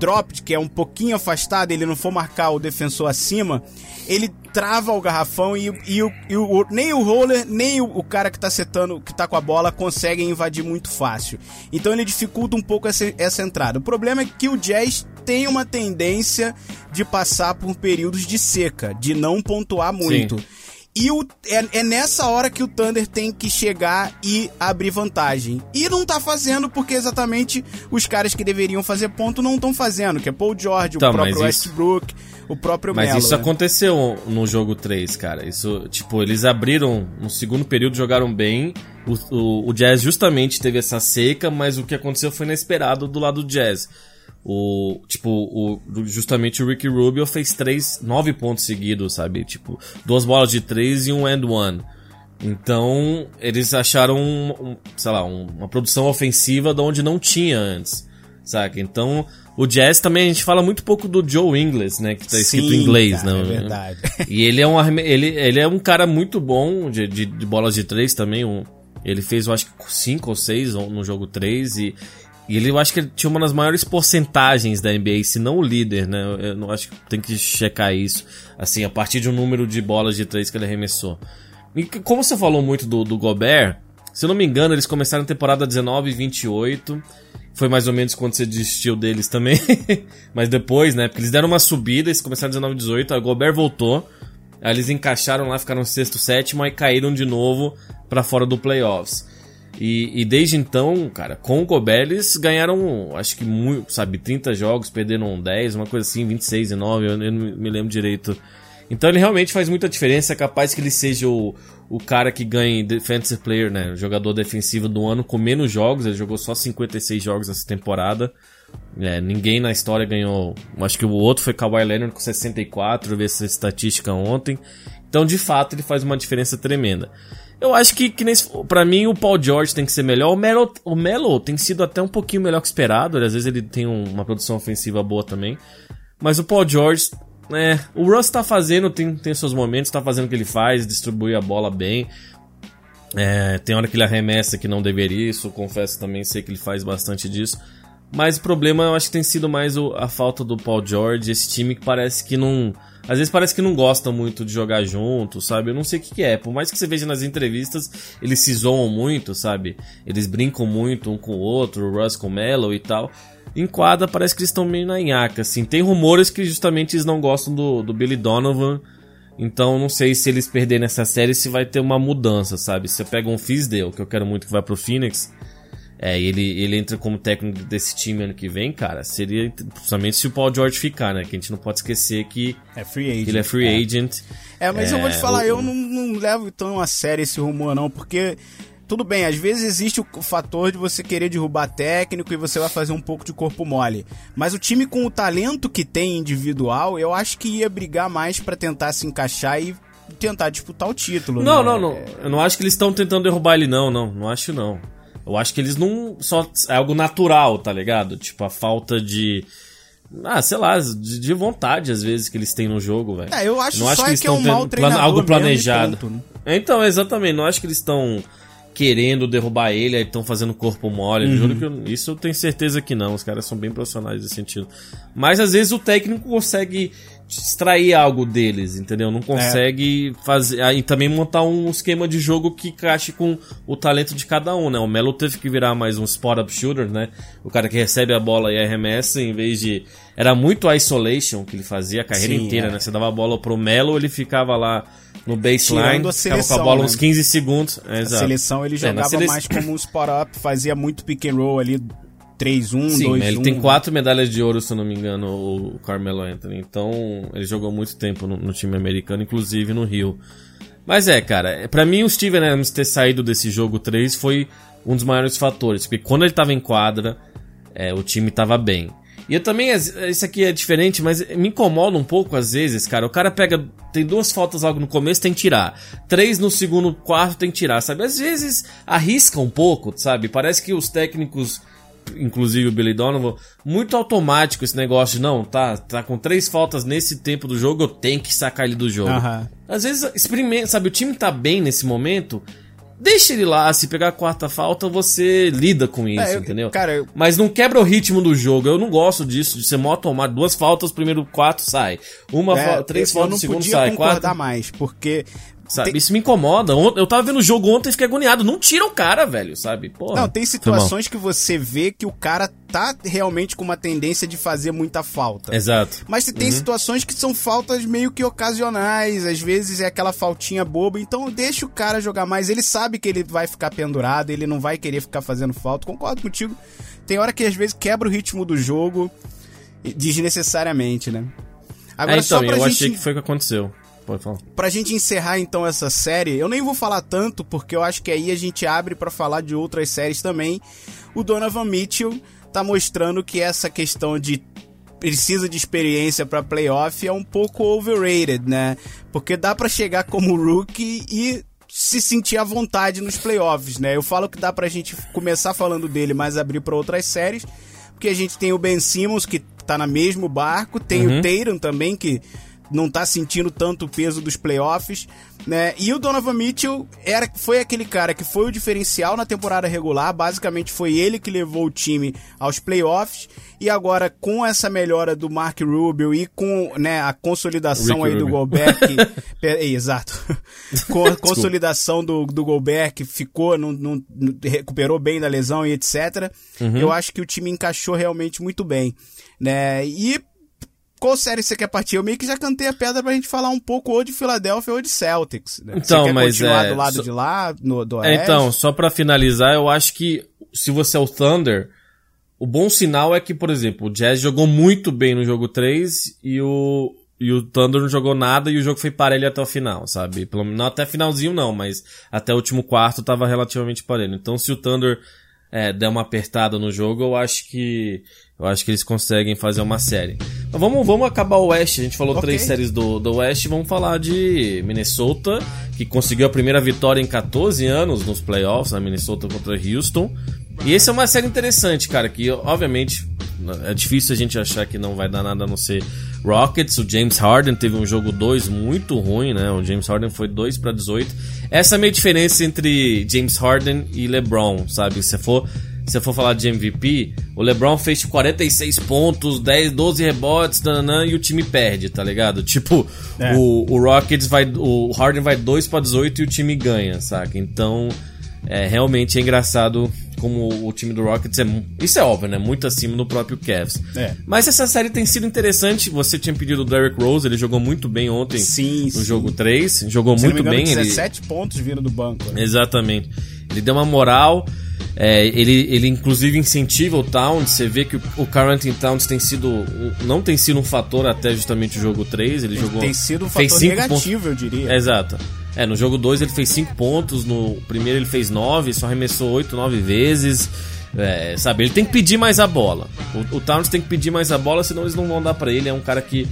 dropped, que é um pouquinho afastado, ele não for marcar o defensor acima, ele trava o garrafão e, e o- e o- nem o roller, nem o, o cara que tá setando, que tá com a bola, conseguem invadir muito fácil. Então ele dificulta um pouco essa, essa entrada. O problema é que o Jazz tem uma tendência de passar por períodos de seca, de não pontuar muito. E o, é, é nessa hora que o Thunder tem que chegar e abrir vantagem. E não tá fazendo porque exatamente os caras que deveriam fazer ponto não estão fazendo, que é Paul George, Então, o próprio mas isso- Westbrook, o próprio Mas Melo. isso né? aconteceu no jogo 3, cara. Isso, tipo, eles abriram no segundo período, jogaram bem. O, o, o Jazz justamente teve essa seca, mas o que aconteceu foi inesperado do lado do Jazz. O, tipo, o, justamente o Ricky Rubio fez três, nove pontos seguidos, sabe? Tipo, duas bolas de três e um and one. Então, eles acharam, um, sei lá, um- uma produção ofensiva de onde não tinha antes, saca? Então, o Jazz também, a gente fala muito pouco do Joe Ingles, né? Que tá escrito Sim, em inglês, cara, né? É verdade. E ele é um, ele, ele é um cara muito bom de, de, de bolas de três também. Um, ele fez, eu acho que cinco ou seis no jogo 3 e, e ele, eu acho que ele tinha uma das maiores porcentagens da NBA, se não o líder, né? Eu, não acho que tem que checar isso. Assim, a partir de um número de bolas de três que ele arremessou. E como você falou muito do, do Gobert, se eu não me engano, eles começaram a temporada 19 e 28. Foi mais ou menos quando você desistiu deles também. Mas depois, né? Porque eles deram uma subida, eles começaram 19 e 18, aí o Gobert voltou. Aí eles encaixaram lá, ficaram sexto, sétimo, aí caíram de novo pra fora do playoffs. E, e desde então, cara, com o Gobert ganharam, acho que muito, sabe, 30 jogos, perderam 10, uma coisa assim, 26 e 9, eu, eu não me lembro direito. Então ele realmente faz muita diferença, é capaz que ele seja o, o cara que ganhe Defensive Player, né, o jogador defensivo do ano com menos jogos, ele jogou só 56 jogos essa temporada. É, ninguém na história ganhou. Acho que o outro foi Kawhi Leonard com 64, eu vi essa estatística ontem. Então, de fato, ele faz uma diferença tremenda. Eu acho que, que nesse, pra mim o Paul George tem que ser melhor. O Melo, o Melo tem sido até um pouquinho melhor que esperado. Às vezes ele tem um- uma produção ofensiva boa também. Mas o Paul George, né? O Russ tá fazendo, tem, tem seus momentos, tá fazendo o que ele faz, distribui a bola bem. É, tem hora que ele arremessa que não deveria, isso confesso também, sei que ele faz bastante disso. Mas o problema eu acho que tem sido mais o- a falta do Paul George, esse time que parece que não. Às vezes parece que não gosta muito de jogar junto, sabe? Eu não sei o que, que é. Por mais que você veja nas entrevistas, eles se zoam muito, sabe? Eles brincam muito um com o outro, o Russ com o Melo e tal. Em quadra parece que eles estão meio na nhaca, assim. Tem rumores que justamente eles não gostam do, do Billy Donovan. Então não sei se eles perderem essa série se vai ter uma mudança, sabe? Se você pega um Fisdale, que eu quero muito que vá pro Phoenix, é, ele, ele entra como técnico desse time ano que vem, cara, seria principalmente se o Paul George ficar, né? Que a gente não pode esquecer que, É free agent. ele é free é. agent. É, mas eu vou te falar, o- eu não, não levo tão a sério esse rumor, não, porque. Tudo bem, às vezes existe o fator de você querer derrubar técnico e você vai fazer um pouco de corpo mole. Mas o time com o talento que tem individual, eu acho que ia brigar mais pra tentar se encaixar e tentar disputar o título. Não, né? não, não. Eu não acho que eles estão tentando derrubar ele, não, não. Não acho, não. Eu acho que eles não. Só é algo natural, tá ligado? Tipo, a falta de. Ah, sei lá, de, de vontade, às vezes, que eles têm no jogo, velho. É, eu acho não só é eles que é um mau treinador algo planejado. ponto, né? Então, exatamente. Não acho que eles estão querendo derrubar ele, aí estão fazendo corpo mole. Uhum. Juro que eu- isso eu tenho certeza que não. Os caras são bem profissionais nesse sentido. Mas às vezes o técnico consegue extrair algo deles, entendeu? Não consegue fazer. Aí também montar um esquema de jogo que encaixe com o talento de cada um, né? O Melo teve que virar mais um spot-up shooter, né? O cara que recebe a bola e arremessa, em vez de. Era muito isolation que ele fazia a carreira Sim, inteira, é. né? Você dava a bola pro Melo, ele ficava lá no baseline, a ficava com a seleção, bola né? uns 15 segundos. É, A exato. seleção ele É, jogava sele- mais como um spot-up, fazia muito pick and roll ali, 3-1, Sim, 2-1. ele tem quatro medalhas de ouro, se eu não me engano, o Carmelo Anthony. Então, ele jogou muito tempo no, no time americano, inclusive no Rio. Mas é, cara, é, pra mim o Steven Adams ter saído desse jogo 3 foi um dos maiores fatores. Porque quando ele tava em quadra, é, o time tava bem. E eu também, isso aqui é diferente, mas me incomoda um pouco às vezes, cara. O cara pega, tem duas faltas logo no começo, tem que tirar. Três no segundo quarto, tem que tirar, sabe? Às vezes arrisca um pouco, sabe? Parece que os técnicos inclusive o Billy Donovan, muito automático esse negócio de não, tá, tá com três faltas nesse tempo do jogo, eu tenho que sacar ele do jogo. Aham. Às vezes, experimenta, sabe, o time tá bem nesse momento, deixa ele lá, se pegar a quarta falta, você lida com isso, É, eu- entendeu? cara, eu- Mas não quebra o ritmo do jogo, eu não gosto disso, de ser mó tomar duas faltas, primeiro quatro sai, uma É, fa- três eu faltas não no segundo podia sai, concordar quatro... mais, porque Sabe, tem- isso me incomoda. Eu tava vendo o jogo ontem e fiquei agoniado. Não tira o cara, velho, sabe? Porra. Não, tem situações que você vê que o cara tá realmente com uma tendência de fazer muita falta. Exato. Mas se tem situações que são faltas meio que ocasionais, às vezes é aquela faltinha boba, então deixa o cara jogar mais. Ele sabe que ele vai ficar pendurado, ele não vai querer ficar fazendo falta. Concordo contigo. Tem hora que às vezes quebra o ritmo do jogo e- desnecessariamente, né? Agora é, então, só pra eu gente achei que foi o que aconteceu. Pode falar. Pra gente encerrar então essa série, eu nem vou falar tanto, porque eu acho que aí a gente abre pra falar de outras séries também. O Donovan Mitchell tá mostrando que essa questão de precisa de experiência pra playoff é um pouco overrated, né? Porque dá pra chegar como rookie e se sentir à vontade nos playoffs, né? Eu falo que dá pra gente começar falando dele, mas abrir pra outras séries, porque a gente tem o Ben Simmons que tá no mesmo barco, tem o Tatum também que não tá sentindo tanto o peso dos playoffs, né? E o Donovan Mitchell era, foi aquele cara que foi o diferencial na temporada regular, basicamente foi ele que levou o time aos playoffs, e agora com essa melhora do Mark Rubio e com né, a consolidação Ricky aí do Rubio. Gobert, que- Pe- exato, com a consolidação do, do Gobert que ficou, não, não- recuperou bem da lesão e etc, eu acho que o time encaixou realmente muito bem, né? E qual série você quer partir? Eu meio que já cantei a pedra pra gente falar um pouco ou de Filadélfia ou de Celtics. Né? Então, você quer mas, continuar é, do lado só- de lá, no, do É, então, só pra finalizar, eu acho que se você é o Thunder, o bom sinal é que, por exemplo, o Jazz jogou muito bem no jogo 3 e o, e o Thunder não jogou nada e o jogo foi parelho até o final, sabe? Pelo, não até finalzinho não, mas até o último quarto tava relativamente parelho. Então se o Thunder é, der uma apertada no jogo, eu acho que eu acho que eles conseguem fazer uma série. Vamos, vamos acabar o Oeste. A gente falou Ok. três séries do, do Oeste. Vamos falar de Minnesota, que conseguiu a primeira vitória em 14 anos nos playoffs, na Minnesota contra Houston. E essa é uma série interessante, cara, que obviamente é difícil a gente achar que não vai dar nada a não ser Rockets. O James Harden teve um jogo 2 muito ruim, né? O James Harden foi 2 para 18. Essa é a meia diferença entre James Harden e LeBron, sabe? Se for se eu for falar de MVP, o LeBron fez tipo, 46 pontos, 10, 12 rebotes, nananã, e o time perde, tá ligado? Tipo, É. o, o Rockets vai. O Harden vai 2 pra 18 e o time ganha, saca? Então, é realmente é engraçado como o time do Rockets é. Isso é óbvio, né? Muito acima do próprio Cavs. É. Mas essa série tem sido interessante. Você tinha pedido o Derrick Rose, ele jogou muito bem ontem Sim, no sim. jogo 3. Jogou Se muito engano, bem. ele- 17 pontos vindo do banco. né? Exatamente. Ele deu uma moral. É, ele, ele inclusive incentiva o Towns. Você vê que o, o Carrington Towns tem sido. não tem sido um fator até justamente o jogo 3. Ele, jogou. Tem sido um fator negativo, pontos. eu diria. É, exato. É, no jogo 2 ele fez 5 pontos, no primeiro ele fez 9, só arremessou 8, 9 vezes. É, sabe, ele tem que pedir mais a bola. O, o Towns tem que pedir mais a bola, senão eles não vão dar para ele. É um cara que,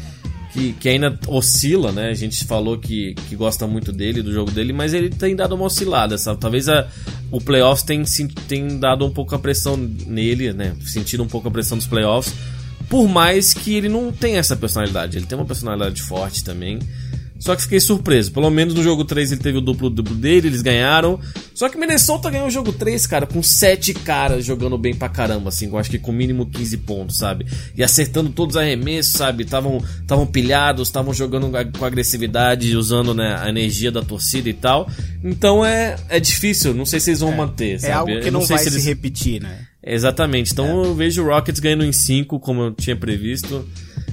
que, que, ainda oscila, né? A gente falou que, que gosta muito dele, do jogo dele, mas ele tem dado uma oscilada, sabe? Talvez a, o playoffs tem, tem dado um pouco a pressão nele, né? Sentido um pouco a pressão dos playoffs. Por mais que ele não tenha essa personalidade, ele tem uma personalidade forte também. Só que fiquei surpreso. Pelo menos no jogo 3 ele teve o duplo duplo dele, eles ganharam. Só que Minnesota ganhou o jogo 3, cara, com 7 caras jogando bem pra caramba, assim, eu acho que com mínimo 15 pontos, sabe? E acertando todos os arremessos, sabe? Estavam pilhados, estavam jogando com agressividade, usando né, a energia da torcida e tal. Então é, é difícil, não sei se eles vão é, manter, sabe? É algo que eu não, sei vai se se eles... repetir, né? Exatamente. Então é. eu vejo o Rockets ganhando em 5, como eu tinha previsto.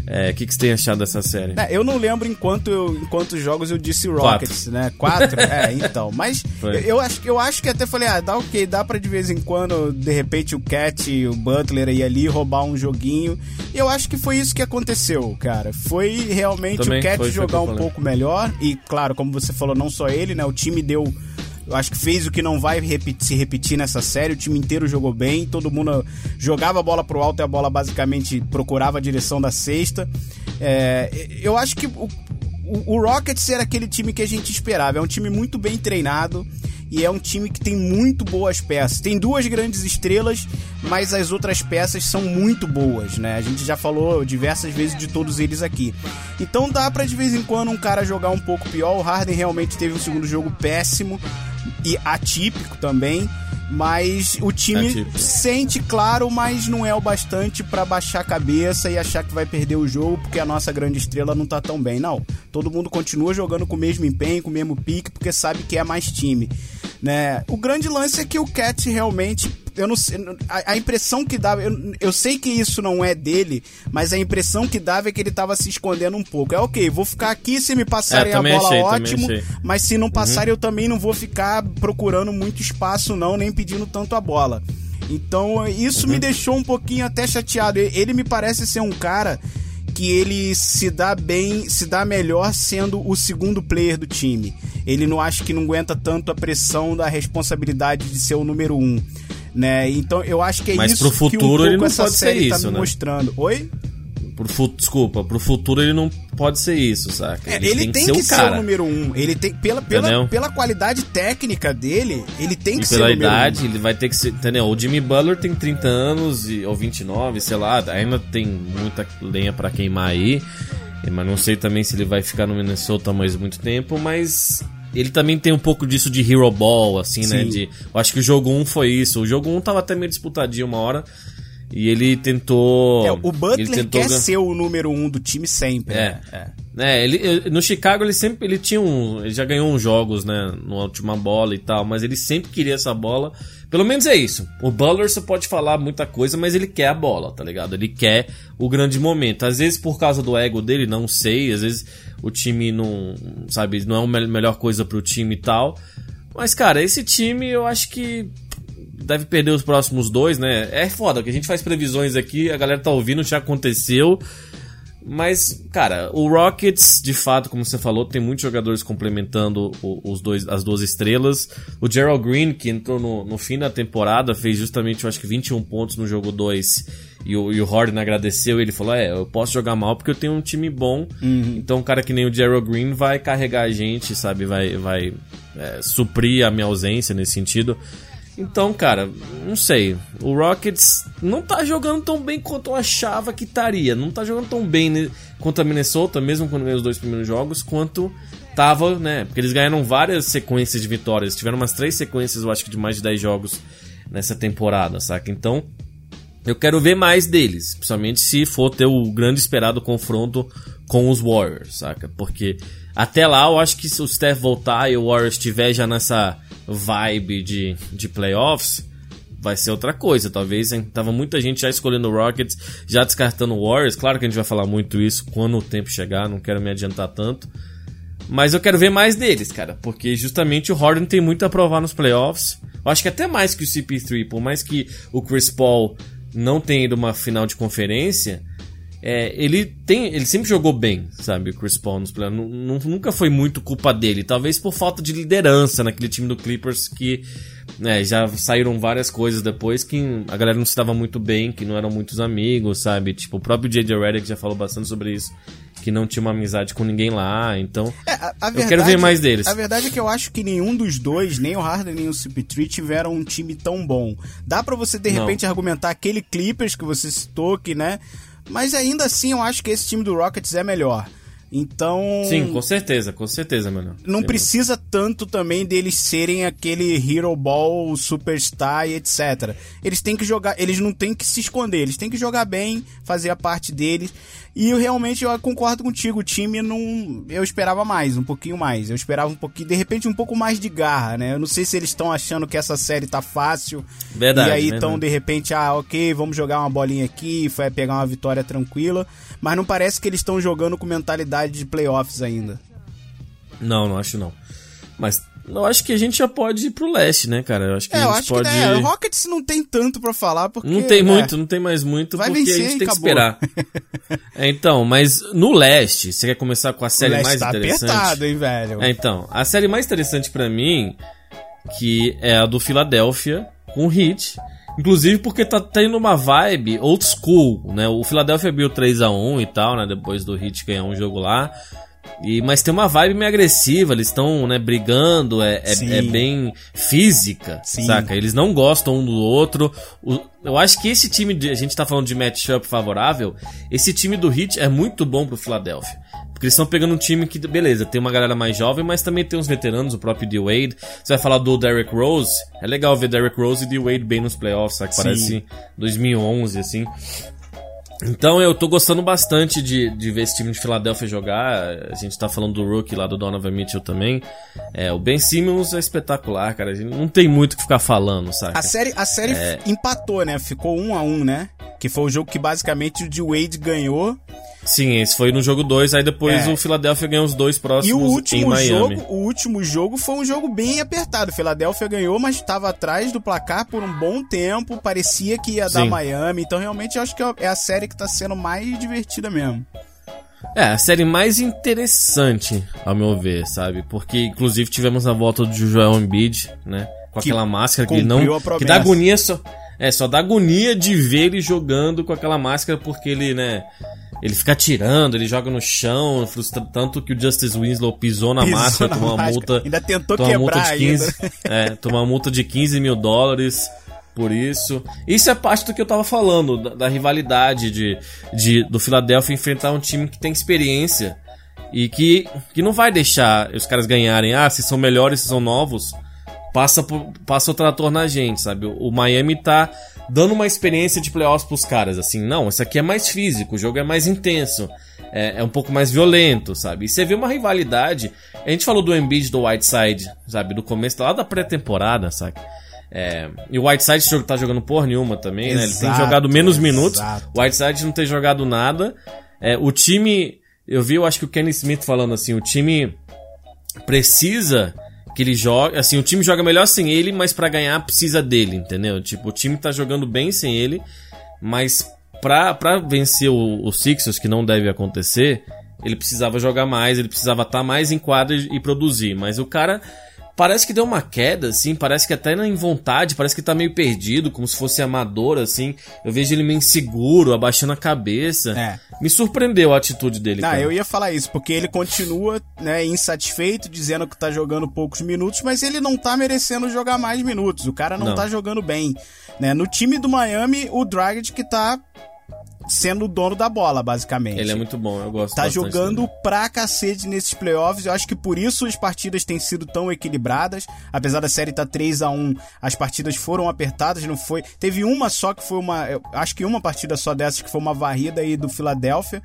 O é, que, que você tem achado dessa série? É, eu não lembro em, quanto eu, em quantos jogos eu disse Rockets, Quatro. né? Quatro? é, então. Mas eu, eu, acho, eu acho que até falei, ah, dá ok, dá pra de vez em quando, de repente, o Cat e o Butler ir ali roubar um joguinho. E eu acho que foi isso que aconteceu, cara. Foi realmente Também o Cat foi, jogar foi um pouco melhor. E, claro, como você falou, não só ele, né? O time deu eu acho que fez o que não vai repetir, se repetir nessa série. O time inteiro jogou bem, todo mundo jogava a bola pro alto e a bola basicamente procurava a direção da cesta. É, eu acho que o, o, o Rockets era aquele time que a gente esperava. É um time muito bem treinado e é um time que tem muito boas peças. Tem duas grandes estrelas, mas as outras peças são muito boas, né? A gente já falou diversas vezes de todos eles aqui. Então dá para de vez em quando um cara jogar um pouco pior. O Harden realmente teve um segundo jogo péssimo e atípico também. Mas o time atípico. sente, claro, mas não é o bastante para baixar a cabeça e achar que vai perder o jogo porque a nossa grande estrela não tá tão bem. Não. Todo mundo continua jogando com o mesmo empenho, com o mesmo pique, porque sabe que é mais time. Né? O grande lance é que o Cat realmente eu não sei, a, a, impressão que dava, eu, eu sei que isso não é dele, mas a impressão que dava é que ele tava se escondendo um pouco. É ok, vou ficar aqui se me passarem é, a bola achei, ótimo, mas se não passarem uhum. eu também não vou ficar procurando muito espaço não, nem pedindo tanto a bola. Então isso uhum. me deixou um pouquinho até chateado. Ele me parece ser um cara que ele se dá bem, se dá melhor sendo o segundo player do time. Ele não acha que não aguenta tanto a pressão da responsabilidade de ser o número um né? Então eu acho que é Mas isso pro futuro que um ele não essa pode série ser tá isso, me né? mostrando. Oi? Pro fu Desculpa, pro futuro ele não pode ser isso, saca? É, ele, tem, que, ser, o, o número um. Ele tem, pela, pela, pela qualidade técnica dele, ele tem que e ser pela o número idade, um. ele vai ter que ser. Entendeu? O Jimmy Butler tem 30 anos, e, ou 29, sei lá, ainda tem muita lenha para queimar aí. Mas não sei também se ele vai ficar no Minnesota mais muito tempo, mas ele também tem um pouco disso de Hero Ball, assim, né? Sim. né? De, eu acho que o jogo 1 foi isso. O jogo 1 tava até meio disputadinho uma hora. E ele tentou. É, o Butler tentou... quer ser o número um do time sempre. É. Né? É. é ele, no Chicago ele sempre ele tinha um. Ele já ganhou uns jogos, né? Na última bola e tal, mas ele sempre queria essa bola. Pelo menos é isso. O Butler você pode falar muita coisa, mas ele quer a bola, tá ligado? Ele quer o grande momento. Às vezes por causa do ego dele, não sei. Às vezes o time não. Sabe, não é a melhor coisa pro time e tal. Mas, cara, esse time eu acho que deve perder os próximos dois, né? É foda, que a gente faz previsões aqui, a galera tá ouvindo, já aconteceu. Mas, cara, o Rockets, de fato, como você falou, tem muitos jogadores complementando os dois, as duas estrelas. O Gerald Green, que entrou no, no fim da temporada, fez justamente, eu acho que 21 pontos no jogo 2. E o, e o Harden agradeceu ele falou: É, eu posso jogar mal porque eu tenho um time bom. Uhum. Então, um cara que nem o Gerald Green vai carregar a gente, sabe? Vai, vai é, suprir a minha ausência nesse sentido. Então, cara, não sei. O Rockets não tá jogando tão bem quanto eu achava que estaria. Não tá jogando tão bem contra a Minnesota, mesmo quando ganhou os dois primeiros jogos, quanto tava, né? Porque eles ganharam várias sequências de vitórias. Tiveram umas três sequências, eu acho que de mais de 10 jogos nessa temporada, saca? Então, eu quero ver mais deles. Principalmente se for ter o grande esperado confronto com os Warriors, saca? Porque até lá eu acho que se o Steph voltar e o Warriors estiver já nessa vibe de, de playoffs, vai ser outra coisa. Talvez hein? tava muita gente já escolhendo Rockets, já descartando Warriors. Claro que a gente vai falar muito isso quando o tempo chegar, não quero me adiantar tanto. Mas eu quero ver mais deles, cara, porque justamente o Harden tem muito a provar nos playoffs. Eu acho que até mais que o CP3, por mais que o Chris Paul não tenha ido uma final de conferência, é, ele tem, ele sempre jogou bem, sabe, o Chris Paul nos playoffs. Nunca foi muito culpa dele, talvez por falta de liderança naquele time do Clippers que né, já saíram várias coisas depois que a galera não se dava muito bem, que não eram muitos amigos, sabe? Tipo, o próprio J.J. Redick já falou bastante sobre isso, que não tinha uma amizade com ninguém lá, então É, a- a eu verdade- quero ver mais deles. A verdade é que eu acho que nenhum dos dois, nem o Harden nem o CP3, tiveram um time tão bom. Dá pra você, de Não. repente, argumentar aquele Clippers que você citou, que, né? Mas ainda assim, eu acho que esse time do Rockets é melhor. Então. Sim, com certeza, com certeza, mano. Não Sim. precisa tanto também deles serem aquele Hero Ball, Superstar e etc. Eles têm que jogar, eles não têm que se esconder, eles têm que jogar bem, fazer a parte deles. E eu realmente eu concordo contigo, o time não. Eu esperava mais, um pouquinho mais. Eu esperava um pouquinho, de repente, um pouco mais de garra, né? Eu não sei se eles estão achando que essa série tá fácil. Verdade, E aí estão, de repente, ah, ok, vamos jogar uma bolinha aqui, vai pegar uma vitória tranquila. Mas não parece que eles estão jogando com mentalidade de playoffs ainda. Não, não acho não. Mas eu acho que a gente já pode ir pro leste, né, cara? Eu acho que É, a eu gente acho pode. que né, o Rockets não tem tanto pra falar, porque... Não tem é, muito, não tem mais muito, Vai porque vencer a gente tem que acabou. esperar. É, então, mas no leste, você quer começar com a série mais tá interessante? apertado, hein, velho? É, então, a série mais interessante pra mim, que é a do Philadelphia com o Heat. Inclusive porque tá tendo uma vibe old school, né? O Philadelphia abriu 3 a 1 e tal, né? Depois do Heat ganhar um jogo lá. E, mas tem uma vibe meio agressiva, eles estão, né, brigando, é, é, é bem física, Sim. saca? Eles não gostam um do outro. O- eu acho que esse time, de, a gente tá falando de matchup favorável, esse time do Heat é muito bom pro Philadelphia. Porque eles estão pegando um time que, beleza, tem uma galera mais jovem, mas também tem uns veteranos, o próprio D. Wade. Você vai falar do Derrick Rose, é legal ver Derrick Rose e D. Wade bem nos playoffs? Sim. Parece 2011, assim. Então eu tô gostando bastante de, de ver esse time de Filadélfia jogar. A gente tá falando do rookie lá do Donovan Mitchell também. É, o Ben Simmons é espetacular, cara. A gente não tem muito o que ficar falando, sabe? A série, a série É. empatou, né? Ficou um a um, né? Que foi o jogo que basicamente o de Wade ganhou. Sim, esse foi no jogo 2, aí depois É. o Philadelphia ganhou os dois próximos E o em último Miami. jogo, o último jogo foi um jogo bem apertado. Filadélfia ganhou, mas estava atrás do placar por um bom tempo. Parecia que ia dar Sim. Miami. Então realmente eu acho que é a série que tá sendo mais divertida mesmo. É, a série mais interessante, ao meu ver, sabe? Porque, inclusive, tivemos a volta do Joel Embiid, né? Com Que aquela máscara que ele não... Que dá agonia só... É, só dá agonia de ver ele jogando com aquela máscara porque ele, né... Ele fica atirando, ele joga no chão, frustra tanto que o Justice Winslow pisou na Pisou máscara, na tomou uma multa... Ainda tentou tomou uma multa quebrar de 15, ainda. É, tomou uma multa de 15 mil dólares por isso. Isso é parte do que eu tava falando, da, da rivalidade de, de, do Philadelphia enfrentar um time que tem experiência e que, que não vai deixar os caras ganharem. Ah, se são melhores, se são novos, passa, por, passa o trator na gente, sabe? O, o Miami tá dando uma experiência de playoffs pros caras, assim, não, isso aqui é mais físico, o jogo é mais intenso, é, é um pouco mais violento, sabe? E você vê uma rivalidade, a gente falou do Embiid do Whiteside, sabe? Do começo, lá da pré-temporada, sabe? É, e o Whiteside tá jogando porra nenhuma também, né? Ele tem Exato, jogado menos minutos. exato. O Whiteside não tem jogado nada. É, o time. Eu vi, eu acho que o Kenny Smith falando assim: o time precisa que ele jogue. Assim, o time joga melhor sem ele, mas pra ganhar precisa dele, entendeu? Tipo, o time tá jogando bem sem ele, mas pra, pra vencer o, o Sixers, que não deve acontecer, ele precisava jogar mais, ele precisava estar mais em quadra e, e produzir. Mas o cara. Parece que deu uma queda, assim, parece que até em vontade, parece que tá meio perdido, como se fosse amador, assim. Eu vejo ele meio inseguro, abaixando a cabeça. É. Me surpreendeu a atitude dele, cara. eu ia falar isso, porque ele continua, né, insatisfeito, dizendo que tá jogando poucos minutos, mas ele não tá merecendo jogar mais minutos. O cara não, Não. tá jogando bem. Né? No time do Miami, o Dragic que tá sendo o dono da bola, basicamente. Ele é muito bom, eu gosto Tá jogando dele. pra cacete nesses playoffs. Eu acho que por isso as partidas têm sido tão equilibradas. Apesar da série tá 3 a 1 as partidas foram apertadas, não foi. Teve uma só que foi uma. eu acho que uma partida só dessas que foi uma varrida aí do Philadelphia,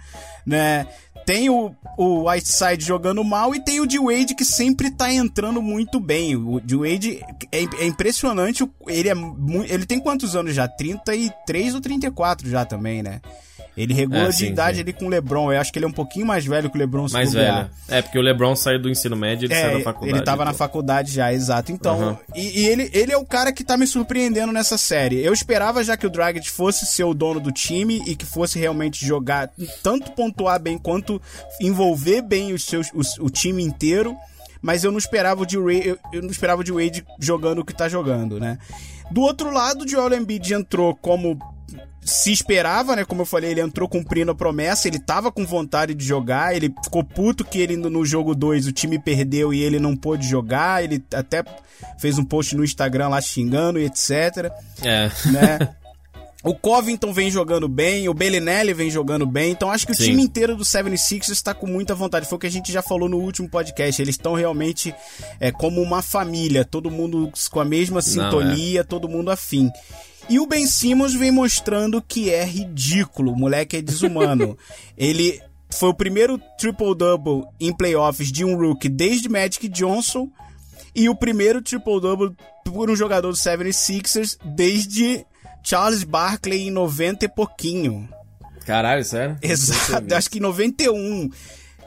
né? Tem o, o Whiteside jogando mal e tem o D. Wade que sempre tá entrando muito bem. O D. Wade é, é impressionante. Ele, é ele tem quantos anos já? 33 ou 34 já também, né? Ele regula É, de sim, idade sim. ali com o LeBron. Eu acho que ele é um pouquinho mais velho que o LeBron se Mais velho. É, porque o LeBron saiu do ensino médio e ele saiu da faculdade. É, ele tava na então. faculdade já, exato. Então, Aham. e, e ele, ele é o cara que tá me surpreendendo nessa série. Eu esperava já que o Dragic fosse ser o dono do time e que fosse realmente jogar, tanto pontuar bem quanto envolver bem os seus, os- o time inteiro. Mas eu não esperava o de eu, eu não esperava o de Wade jogando o que tá jogando, né? Do outro lado, o Joel Embiid entrou como se esperava, né? Como eu falei, ele entrou cumprindo a promessa, ele tava com vontade de jogar, ele ficou puto que ele no no jogo 2 o time perdeu e ele não pôde jogar, ele até fez um post no Instagram lá xingando e etc, É. né? O Covington vem jogando bem, o Bellinelli vem jogando bem, então acho que o Sim. time inteiro do 76ers está com muita vontade. Foi o que a gente já falou no último podcast. Eles estão realmente é, como uma família, todo mundo com a mesma sintonia, todo mundo afim. E o Ben Simmons vem mostrando que é ridículo, o moleque é desumano. Ele foi o primeiro triple-double em playoffs de um rookie desde Magic Johnson e o primeiro triple-double por um jogador do 76ers desde Charles Barkley em 90 e pouquinho. Caralho, sério? Exato, acho que em 91.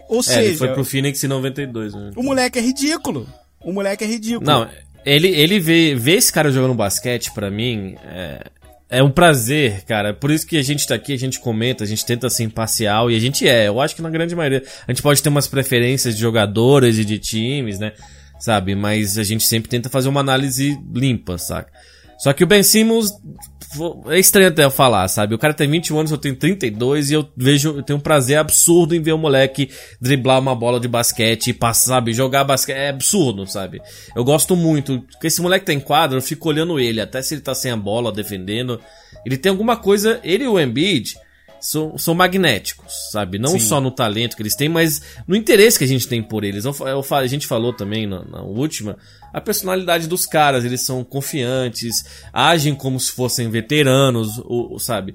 Ou É, seja, ele foi pro Phoenix em 92. Né? o moleque é ridículo. O moleque é ridículo. Não, ele, ele vê, vê esse cara jogando basquete, pra mim, é, é um prazer, cara. Por isso que a gente tá aqui, a gente comenta, a gente tenta ser imparcial, e a gente é. Eu acho que na grande maioria. A gente pode ter umas preferências de jogadores e de times, né? Sabe? Mas a gente sempre tenta fazer uma análise limpa, saca? Só que o Ben Simmons. É estranho até eu falar, sabe? O cara tem 21 anos, eu tenho 32 e eu vejo, eu tenho um prazer absurdo em ver o moleque driblar uma bola de basquete e passar, sabe? Jogar basquete. É absurdo, sabe? Eu gosto muito. Porque esse moleque tá em quadra, eu fico olhando ele, até se ele tá sem a bola, defendendo. Ele tem alguma coisa. Ele e o Embiid são, são magnéticos, sabe? Não Sim. só no talento que eles têm, mas no interesse que a gente tem por eles. Eu, eu a gente falou também na, na última a personalidade dos caras. Eles são confiantes, agem como se fossem veteranos, o, o- sabe?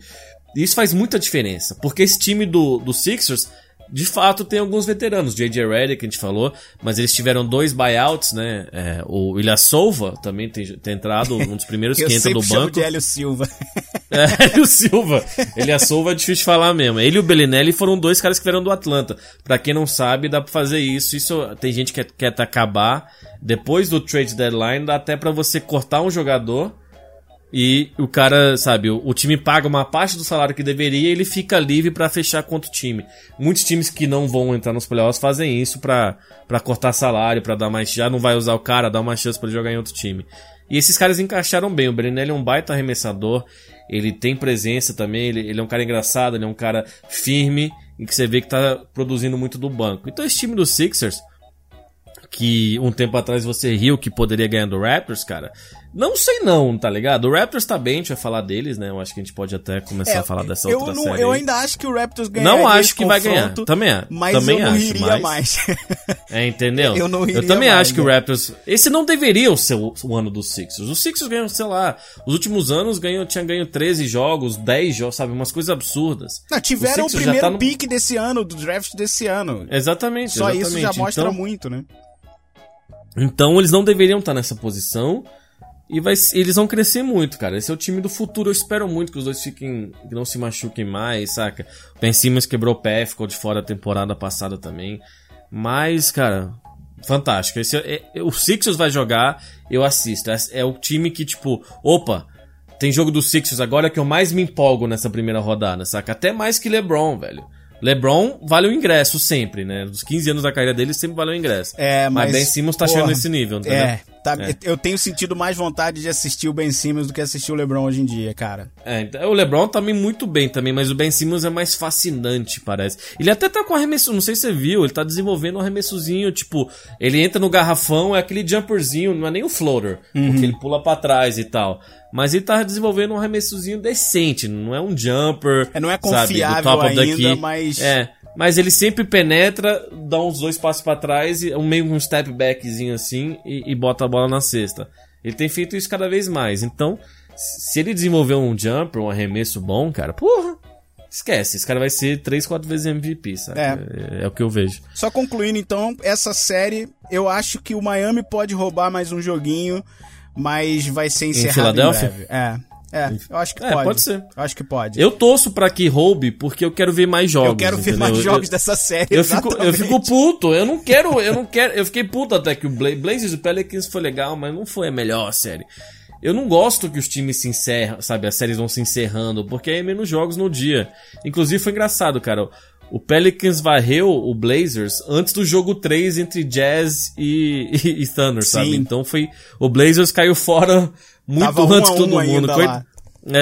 E isso faz muita diferença, porque esse time do, do Sixers. De fato, tem alguns veteranos. J.J. Redick, que a gente falou, mas eles tiveram dois buyouts, né? É, o Ilhassova também tem, tem entrado, um dos primeiros que entra do chamo banco. de Hélio Silva. É, e o Silva. Ele e a Silva é difícil de falar mesmo. Ele e o Bellinelli foram dois caras que vieram do Atlanta. Pra quem não sabe, dá pra fazer isso. Isso tem gente que quer, quer acabar. Depois do trade deadline, dá até pra você cortar um jogador e o cara, sabe, o, time paga uma parte do salário que deveria e ele fica livre pra fechar contra o time. Muitos times que não vão entrar nos playoffs fazem isso pra cortar salário, pra dar mais. Já não vai usar o cara, dar uma chance ele jogar em outro time. E esses caras encaixaram bem. O Brenelli é um baita arremessador. Ele tem presença também. Ele, ele é um cara engraçado. Ele é um cara firme. E que você vê que tá produzindo muito do banco. Então esse time do Sixers, que um tempo atrás você riu que poderia ganhar do Raptors, cara. Não sei não, tá ligado? O Raptors tá bem, a gente vai falar deles, né? Eu acho que a gente pode até começar a falar dessa É, eu outra não- série. Eu ainda acho que o Raptors ganha. Não acho que vai ganhar. Também é. Mas Também eu não acho, iria mas- mais. É, entendeu? Eu não iria também mais, acho que o né? Raptors. Esse não deveria ser o, o ano dos Sixers. Os Sixers ganham, sei lá, os últimos anos ganham, tinha ganho 13 jogos, 10 jogos, sabe? Umas coisas absurdas. Não, tiveram o Sixers já primeiro tá no- pique desse ano, do draft desse ano. Exatamente. Só exatamente. isso já mostra então, muito, né? Então eles não deveriam estar nessa posição. E vai, eles vão crescer muito, cara. Esse é o time do futuro. Eu espero muito que os dois fiquem. que não se machuquem mais, saca? O Ben Simmons quebrou o pé, ficou de fora a temporada passada também. Mas, cara, fantástico. Esse é- é- o Sixers vai jogar, eu assisto. É, é o time que, tipo, opa, tem jogo do Sixers agora que eu mais me empolgo nessa primeira rodada, saca? Até mais que LeBron, velho. LeBron vale o ingresso sempre, né? Dos 15 anos da carreira dele sempre valeu o ingresso. É, mas. Mas Ben Simmons tá porra, chegando nesse nível, entendeu? É, tá, É. eu tenho sentido mais vontade de assistir o Ben Simmons do que assistir o LeBron hoje em dia, cara. É, então, o LeBron também muito bem também, mas o Ben Simmons é mais fascinante, parece. Ele até tá com arremesso, não sei se você viu, ele tá desenvolvendo um arremessozinho, tipo, ele entra no garrafão, é aquele jumperzinho, não é nem o floater, Uhum. porque ele pula pra trás e tal. Mas ele tá desenvolvendo um arremessozinho decente, não é um jumper. É, não é sabe, confiável the ainda, mas- É. Mas ele sempre penetra, dá uns dois passos pra trás, e um meio um step backzinho assim, e, e bota a bola na cesta. Ele tem feito isso cada vez mais. Então, se ele desenvolver um jumper, um arremesso bom, cara, porra, esquece. Esse cara vai ser 3, 4 vezes MVP, sabe? É. É, é o que eu vejo. Só concluindo então, essa série, eu acho que o Miami pode roubar mais um joguinho, mas vai ser encerrado em, Filadélfia? breve. É. É, eu acho que É, pode. pode ser. Eu acho que pode. Eu torço pra que roube, porque eu quero ver mais jogos. Eu quero ver entendeu? mais Eu- jogos dessa série. Eu fico, eu fico puto, eu não quero, eu não quero. Eu fiquei puto até que o Bla Blazers e Pelicans foi legal, mas não foi a melhor série. Eu não gosto que os times se encerram, sabe? As séries vão se encerrando, porque aí é menos jogos no dia. Inclusive foi engraçado, cara. O Pelicans varreu o Blazers antes do jogo 3 entre Jazz e, e, e Thunder, sabe? Sim. Então foi. O Blazers caiu fora muito Tava antes de todo mundo. Coi-.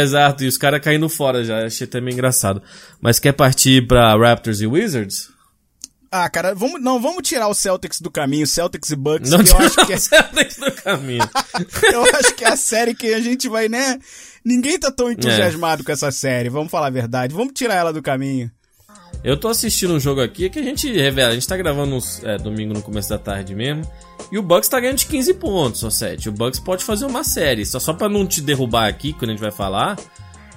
Exato, e os caras caindo fora já. Achei até meio engraçado. Mas quer partir pra Raptors e Wizards? Ah, cara, vamos, não, vamos tirar o Celtics do caminho, Celtics e Bucks, Não que eu acho que é, Celtics no caminho. eu acho que é a série que a gente vai, né? Ninguém tá tão entusiasmado com essa série, vamos falar a verdade. Vamos tirar ela do caminho. Eu tô assistindo um jogo aqui que a gente revela. A gente tá gravando uns, é, domingo no começo da tarde mesmo. E o Bucks tá ganhando de 15 pontos, só 7. O Bucks pode fazer uma série. Só, só pra não te derrubar aqui quando a gente vai falar.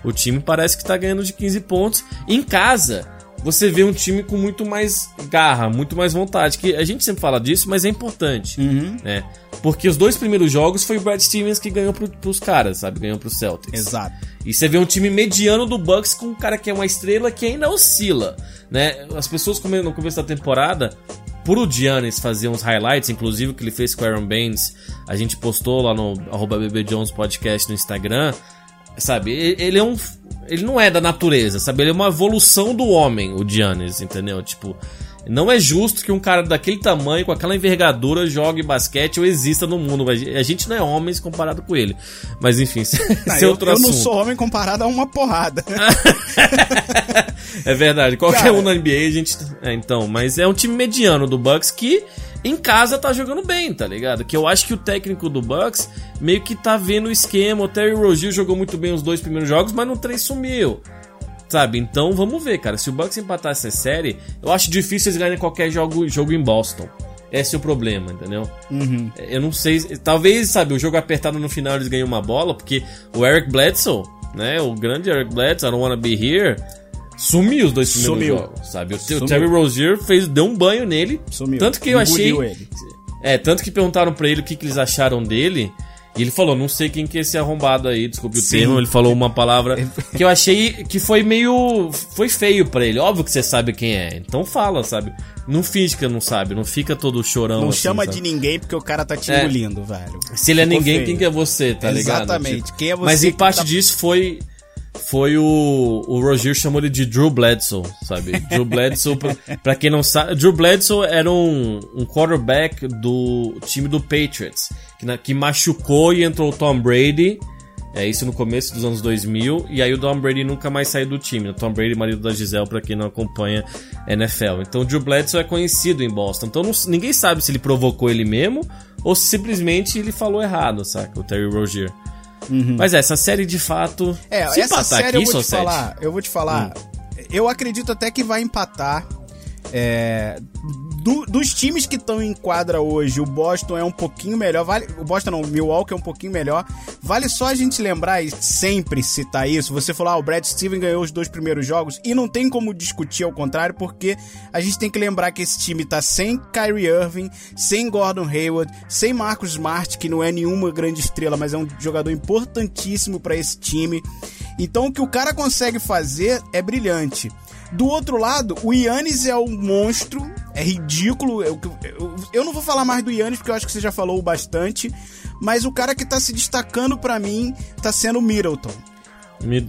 O time parece que tá ganhando de 15 pontos. Em casa, você vê um time com muito mais garra, muito mais vontade. Que a gente sempre fala disso, mas é importante. Né? Porque os dois primeiros jogos foi o Brad Stevens que ganhou pro, pros caras, sabe? Ganhou pros Celtics. Exato. E você vê um time mediano do Bucks com um cara que é uma estrela que ainda oscila, né? As pessoas no começo da temporada, por o Giannis fazer uns highlights, inclusive o que ele fez com o Aaron Baines, a gente postou lá no arroba Podcast no Instagram, sabe? Ele é um... Ele não é da natureza, sabe? Ele é uma evolução do homem, o Giannis, entendeu? Tipo... Não é justo que um cara daquele tamanho, com aquela envergadura, jogue basquete ou exista no mundo. A gente não é homens comparado com ele. Mas enfim, Ah, é eu, outro eu assunto. não sou homem comparado a uma porrada. É verdade, qualquer Cara. um na NBA a gente. É, então, mas é um time mediano do Bucks que em casa tá jogando bem, tá ligado? Que eu acho que o técnico do Bucks meio que tá vendo o esquema. O Terry Rozier jogou muito bem os dois primeiros jogos, mas no 3 sumiu. Sabe? Então vamos ver, cara. Se o Bucks empatar essa série, eu acho difícil eles ganharem qualquer jogo, jogo em Boston. Esse é o problema, entendeu? Eu não sei. Talvez, sabe, o jogo apertado no final eles ganhem uma bola, porque o Eric Bledsoe, né? O grande Eric Bledsoe, I don't wanna be here, sumiu os dois primeiros Sumiu. jogos, sabe? O, Sumiu. Terry Rozier fez, deu um banho nele. Sumiu. Tanto que eu achei. Engoliu ele. É, tanto que perguntaram pra ele o que, que eles acharam dele. E ele falou, não sei quem que é esse arrombado aí, desculpe o Sim. termo, ele falou uma palavra que eu achei que foi meio. Foi feio pra ele. Óbvio que você sabe quem é. Então fala, sabe? Não finge que não sabe, não fica todo chorão. Não assim, chama sabe? de ninguém porque o cara tá te É. engolindo, velho. Se ele é Ficou ninguém, feio. quem que é você, tá ligado? Exatamente. Tipo, Quem é você Mas em parte tá- disso foi. Foi o. O Roger chamou ele de Drew Bledsoe, sabe? Drew Bledsoe, pra, pra quem não sabe. Drew Bledsoe era um, um quarterback do time do Patriots, que, na- que machucou e entrou o Tom Brady. É isso no começo dos anos 2000. E aí o Tom Brady nunca mais saiu do time. O Tom Brady, marido da Gisele, pra quem não acompanha NFL. Então o Drew Bledsoe é conhecido em Boston. Então não- ninguém sabe se ele provocou ele mesmo ou se simplesmente ele falou errado, saca? O Terry Rozier. Mas é, essa série de fato. Uhum. É, se essa série aqui, eu vou te falar, eu vou te falar, eu acredito até que vai empatar. É, do- dos times que estão em quadra hoje, o Boston é um pouquinho melhor. Vale, o Boston não, o Milwaukee é um pouquinho melhor. Vale só a gente lembrar e sempre citar isso. Você falou, ah, o Brad Steven ganhou os dois primeiros jogos e não tem como discutir ao contrário, porque a gente tem que lembrar que esse time tá sem Kyrie Irving, sem Gordon Hayward, sem Marcus Smart, que não é nenhuma grande estrela, mas é um jogador importantíssimo para esse time. Então o que o cara consegue fazer é brilhante. Do outro lado, o Yannis é um monstro, é ridículo. Eu, eu, eu não vou falar mais do Yannis porque eu acho que você já falou bastante, mas o cara que tá se destacando pra mim tá sendo o Middleton.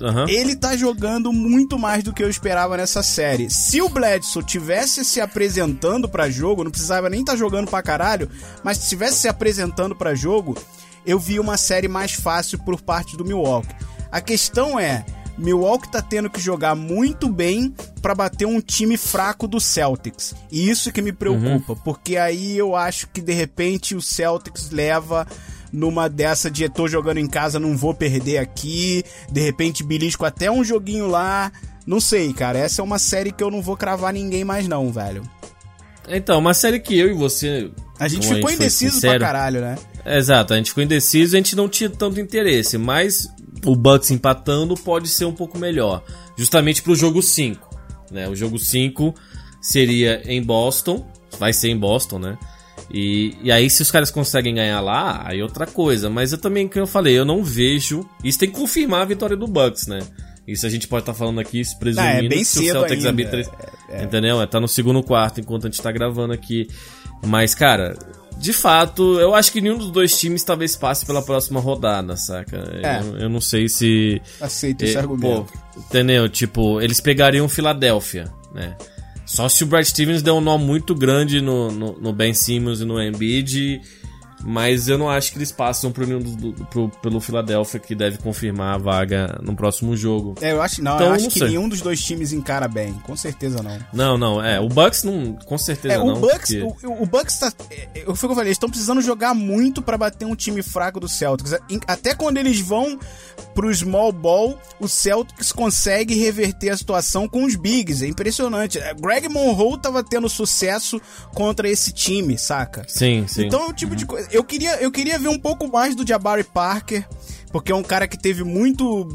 Aham. Ele tá jogando muito mais do que eu esperava nessa série. Se o Bledsoe tivesse se apresentando pra jogo, não precisava nem estar tá jogando pra caralho, mas se tivesse se apresentando pra jogo, eu vi uma série mais fácil por parte do Milwaukee. A questão é, Milwaukee tá tendo que jogar muito bem pra bater um time fraco do Celtics. E isso que me preocupa, porque aí eu acho que de repente o Celtics leva numa dessa de tô jogando em casa, não vou perder aqui, de repente belisco até um joguinho lá. Não sei, cara, essa é uma série que eu não vou cravar ninguém mais não, velho. Então, uma série que eu e você. A gente ficou foi indeciso sincero- pra caralho, né? Exato, a gente ficou indeciso e a gente não tinha tanto interesse, mas o Bucks empatando pode ser um pouco melhor. Justamente pro jogo 5. Né? O jogo 5 seria em Boston, vai ser em Boston, né? E, e aí, se os caras conseguem ganhar lá, aí outra coisa. Mas eu também, como eu falei, eu não vejo. Isso tem que confirmar a vitória do Bucks, né? Isso a gente pode estar tá falando aqui, presumindo é, bem cedo o Celtics ainda. arbitra. É, é. Entendeu? É, tá no segundo quarto enquanto a gente tá gravando aqui. Mas, cara, de fato, eu acho que nenhum dos dois times talvez passe pela próxima rodada, saca? É. Eu, eu não sei se. Aceito esse argumento. Pô, entendeu? Tipo, eles pegariam Filadélfia, né? Só se o Brad Stevens der um nó muito grande no, no, no Ben Simmons e no Embiid mas eu não acho que eles passam pro, pro, pelo Philadelphia, que deve confirmar a vaga no próximo jogo. É, eu acho, não, então, eu acho não que sei. nenhum dos dois times encara bem. Com certeza não. Não, não, é. O Bucks não. Com certeza é, não. O Bucks, porque... o, o, Bucks tá. É, foi o que eu falei, eles estão precisando jogar muito para bater um time fraco do Celtics. Até quando eles vão pro small ball, o Celtics consegue reverter a situação com os bigs. É impressionante. É, Greg Monroe tava tendo sucesso contra esse time, saca? Sim, sim. Então é o tipo de coisa eu queria, eu queria ver um pouco mais do Jabari Parker, porque é um cara que teve muito,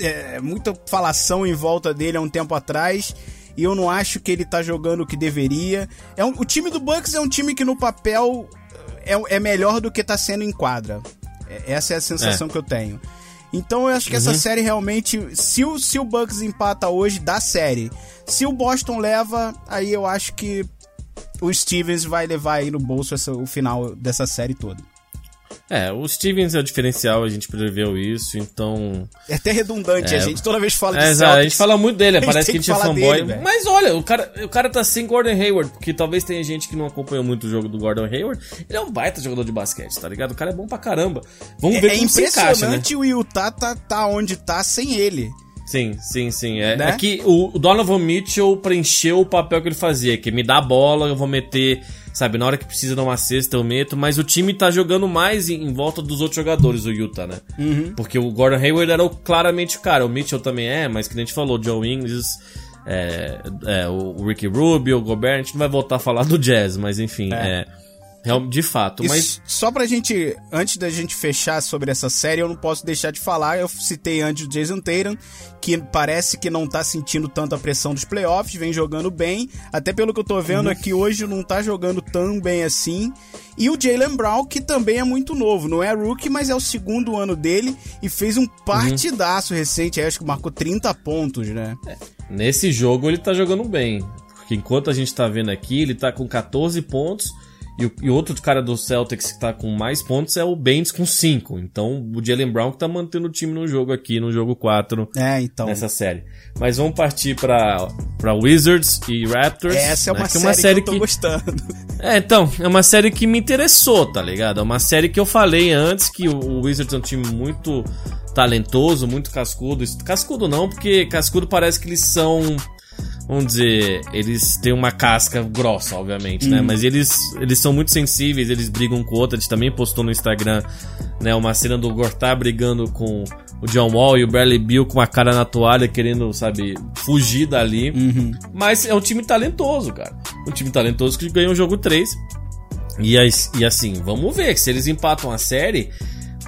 é, muita falação em volta dele há um tempo atrás. E eu não acho que ele tá jogando o que deveria. É um, o time do Bucks é um time que no papel é, é melhor do que tá sendo em quadra. É, essa é a sensação é. que eu tenho. Então eu acho que uhum. essa série realmente. Se o, se o Bucks empata hoje, dá série. Se o Boston leva, aí eu acho que o Stevens vai levar aí no bolso essa, o final dessa série toda. É, o Stevens é o diferencial, a gente preveu isso, então. É até redundante, é, a gente toda vez fala de é, Celtics, A gente fala muito dele, parece que a gente é fanboy. Dele, mas olha, o cara, o cara tá sem Gordon Hayward, porque talvez tenha gente que não acompanhou muito o jogo do Gordon Hayward. Ele é um baita jogador de basquete, tá ligado? O cara é bom pra caramba. Vamos é, ver é como se encaixa, né? É impressionante o Utah tá, tá onde tá sem ele. Sim, sim, sim. É, né? é que o Donovan Mitchell preencheu o papel que ele fazia, que me dá a bola, eu vou meter, sabe, na hora que precisa dar uma cesta eu meto, mas o time tá jogando mais em, em volta dos outros jogadores, o Utah, né? Uhum. Porque o Gordon Hayward era o, claramente o cara, o Mitchell também é, mas que a gente falou, o Joe Ingles, é, é, o Ricky Rubio, o Gobert, a gente não vai voltar a falar do Jazz, mas enfim, é. é de fato, e mas. Só pra gente. Antes da gente fechar sobre essa série, eu não posso deixar de falar. Eu citei antes o Jason Tatum, que parece que não tá sentindo tanta pressão dos playoffs, vem jogando bem. Até pelo que eu tô vendo uhum. aqui hoje, não tá jogando tão bem assim. E o Jalen Brown, que também é muito novo. Não é rookie, mas é o segundo ano dele e fez um partidaço uhum. recente. Aí acho que marcou 30 pontos, né? É. Nesse jogo ele tá jogando bem. Porque enquanto a gente tá vendo aqui, ele tá com 14 pontos e, e outro cara do Celtics que tá com mais pontos é o Baines com 5. Então o Jalen Brown que tá mantendo o time no jogo aqui, no jogo 4 é, então. nessa série. Mas vamos partir pra, pra Wizards e Raptors. Essa é uma, né? série, é uma série que eu tô que... gostando. É, então, é uma série que me interessou, tá ligado? É uma série que eu falei antes que o Wizards é um time muito talentoso, muito cascudo. Cascudo não, porque cascudo parece que eles são vamos dizer, eles têm uma casca grossa, obviamente, né? Uhum. Mas eles, eles são muito sensíveis, eles brigam com o outro. A gente também postou no Instagram, né, uma cena do Gortar brigando com o John Wall e o Bradley Bill com a cara na toalha, querendo, sabe, fugir dali. Uhum. Mas é um time talentoso, cara. Um time talentoso que ganhou o jogo 3. E, e assim, vamos ver se eles empatam a série,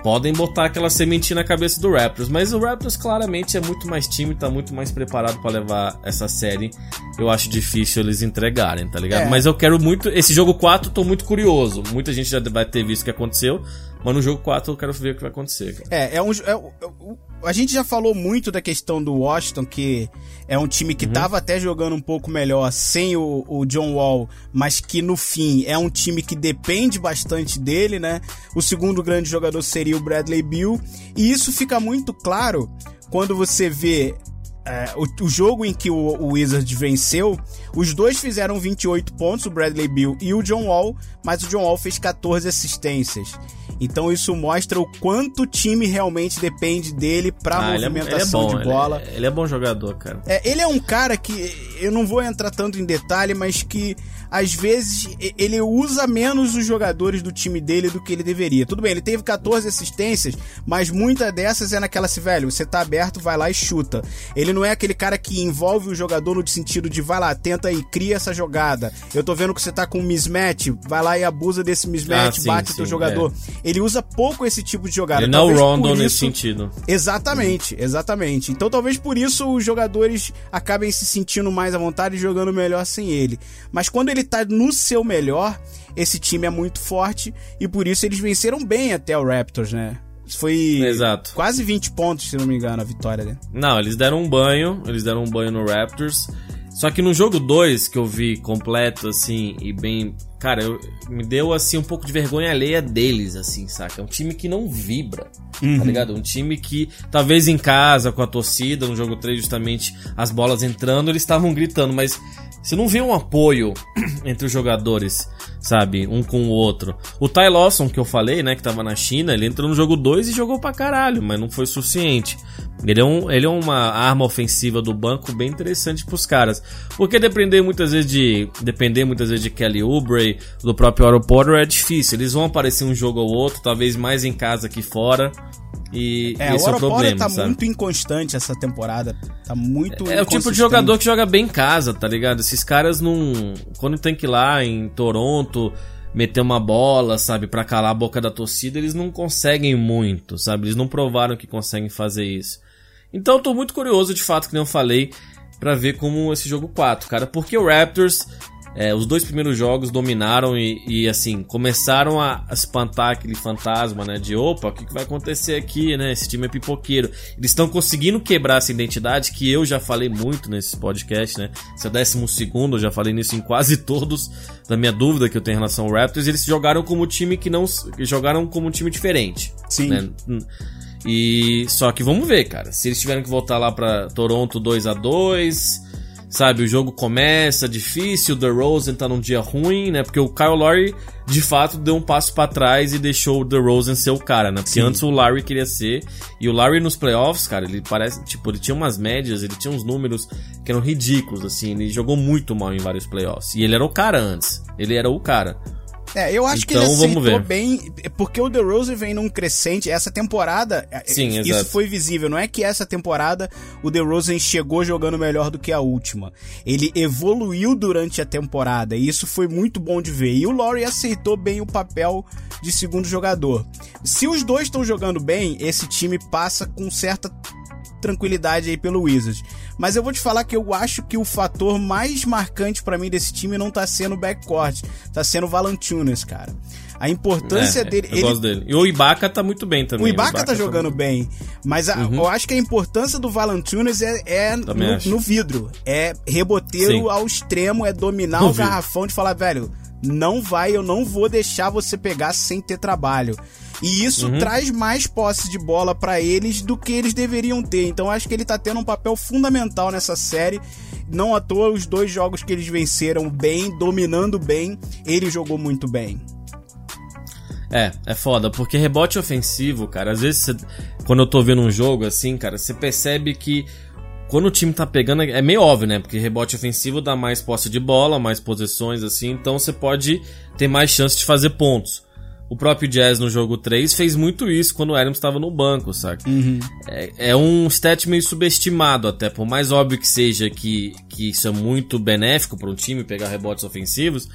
podem botar aquela sementinha na cabeça do Raptors, mas o Raptors claramente é muito mais time, tá muito mais preparado para levar essa série. Eu acho difícil eles entregarem, tá ligado? É. Mas eu quero muito. Esse jogo 4, tô muito curioso. Muita gente já vai ter visto o que aconteceu, mas no jogo 4 eu quero ver o que vai acontecer. Cara. É, é um. É, é, a gente já falou muito da questão do Washington, que é um time que estava uhum. até jogando um pouco melhor sem o, o, John Wall, mas que no fim é um time que depende bastante dele, né? O segundo grande jogador seria o Bradley Bill, e isso fica muito claro quando você vê é, o, o, jogo em que o, o Wizards venceu, os dois fizeram 28 pontos, o Bradley Bill e o John Wall, mas o John Wall fez 14 assistências. Então isso mostra o quanto o time realmente depende dele pra ah, movimentação ele é, ele é de bola. Ele é, ele é, bom jogador, cara. É, ele é um cara que eu não vou entrar tanto em detalhe, mas que às vezes ele usa menos os jogadores do time dele do que ele deveria. Tudo bem, ele teve 14 assistências, mas muitas dessas é naquela assim, velho, você tá aberto, vai lá e chuta. Ele não é aquele cara que envolve o jogador no sentido de vai lá, tenta e cria essa jogada. Eu tô vendo que você tá com um mismatch, vai lá e abusa desse mismatch, ah, sim, bate sim, teu jogador. É. Ele usa pouco esse tipo de jogada. Ele não é o Rondo nesse sentido. Exatamente, exatamente. Então talvez por isso os jogadores acabem se sentindo mais à vontade e jogando melhor sem ele. Mas quando ele tá no seu melhor, esse time é muito forte e por isso eles venceram bem até o Raptors, né? Foi Exato. quase 20 pontos, se não me engano, a vitória dele. Não, eles deram um banho, eles deram um banho no Raptors. Só que no jogo 2 que eu vi completo, assim, e bem. Cara, eu, me deu, assim, um pouco de vergonha alheia deles, assim, saca? É um time que não vibra, tá ligado? Um time que, talvez em casa, com a torcida, no jogo 3, justamente, as bolas entrando, eles estavam gritando, mas você não vê um apoio entre os jogadores, sabe? Um com o outro. O Ty Lawson, que eu falei, né, que tava na China, ele entrou no jogo 2 e jogou pra caralho, mas não foi suficiente. Ele é, um, ele é uma arma ofensiva do banco bem interessante pros caras. Porque depender muitas vezes de. Depender muitas vezes de Kelly Oubre, do próprio Oro é difícil. Eles vão aparecer um jogo ou outro, talvez mais em casa que fora. E É, esse o é o problema, tá sabe? muito inconstante essa temporada. Tá muito É o tipo de jogador que joga bem em casa, tá ligado? Esses caras não. Quando tem que ir lá em Toronto meter uma bola, sabe, pra calar a boca da torcida, eles não conseguem muito, sabe? Eles não provaram que conseguem fazer isso. Então eu tô muito curioso, de fato, que nem eu falei, pra ver como esse jogo 4, cara. Porque o Raptors, é, os dois primeiros jogos dominaram e, e, assim, começaram a espantar aquele fantasma, né? De opa, o que, que vai acontecer aqui, né? Esse time é pipoqueiro. Eles estão conseguindo quebrar essa identidade que eu já falei muito nesse podcast, né? Esse é o décimo segundo, eu já falei nisso em quase todos, da minha dúvida que eu tenho em relação ao Raptors. Eles jogaram como time que não. jogaram como um time diferente. Sim. né? E só que vamos ver, cara. Se eles tiverem que voltar lá pra Toronto 2 a 2 sabe, o jogo começa difícil, o DeRozan tá num dia ruim, né? Porque o Kyle Lowry de fato deu um passo pra trás e deixou o DeRozan ser o cara, né? Porque Sim. antes o Larry queria ser e o Larry nos playoffs, cara, ele parece, tipo, ele tinha umas médias, ele tinha uns números que eram ridículos assim, ele jogou muito mal em vários playoffs. E ele era o cara antes. Ele era o cara. É, eu acho que Então, ele vamos aceitou bem, porque o DeRozan vem num crescente, essa temporada, é, Sim, isso exato. foi visível, não é que essa temporada o DeRozan chegou jogando melhor do que a última. Ele evoluiu durante a temporada e isso foi muito bom de ver. E o Laurie aceitou bem o papel de segundo jogador. Se os dois estão jogando bem, esse time passa com certa tranquilidade aí pelo Wizards. Mas eu vou te falar que eu acho que o fator mais marcante pra mim desse time não tá sendo o backcourt, tá sendo o Valanciunas, cara. A importância É, dele, Eu ele- gosto dele. E o Ibaka tá muito bem também. o Ibaka tá jogando muito- bem, mas a- eu acho que a importância do Valanciunas é, é no, no vidro, é reboteiro Sim. ao extremo, é dominar No o vidro. garrafão de falar, velho, não vai, eu não vou deixar você pegar sem ter trabalho. E isso Uhum. traz mais posse de bola pra eles do que eles deveriam ter. Então eu acho que ele tá tendo um papel fundamental nessa série. Não à toa os dois jogos que eles venceram bem, dominando bem, ele jogou muito bem. É, é foda, porque rebote ofensivo, cara, às vezes você- quando eu tô vendo um jogo assim, cara, você percebe que quando o time tá pegando, é meio óbvio, né? Porque rebote ofensivo dá mais posse de bola, mais posições, assim, então você pode ter mais chance de fazer pontos. O próprio Jazz no jogo 3 fez muito isso quando o Adams estava no banco, saca? É, é um stat meio subestimado até, por mais óbvio que seja que, que isso é muito benéfico para um time pegar rebotes ofensivos.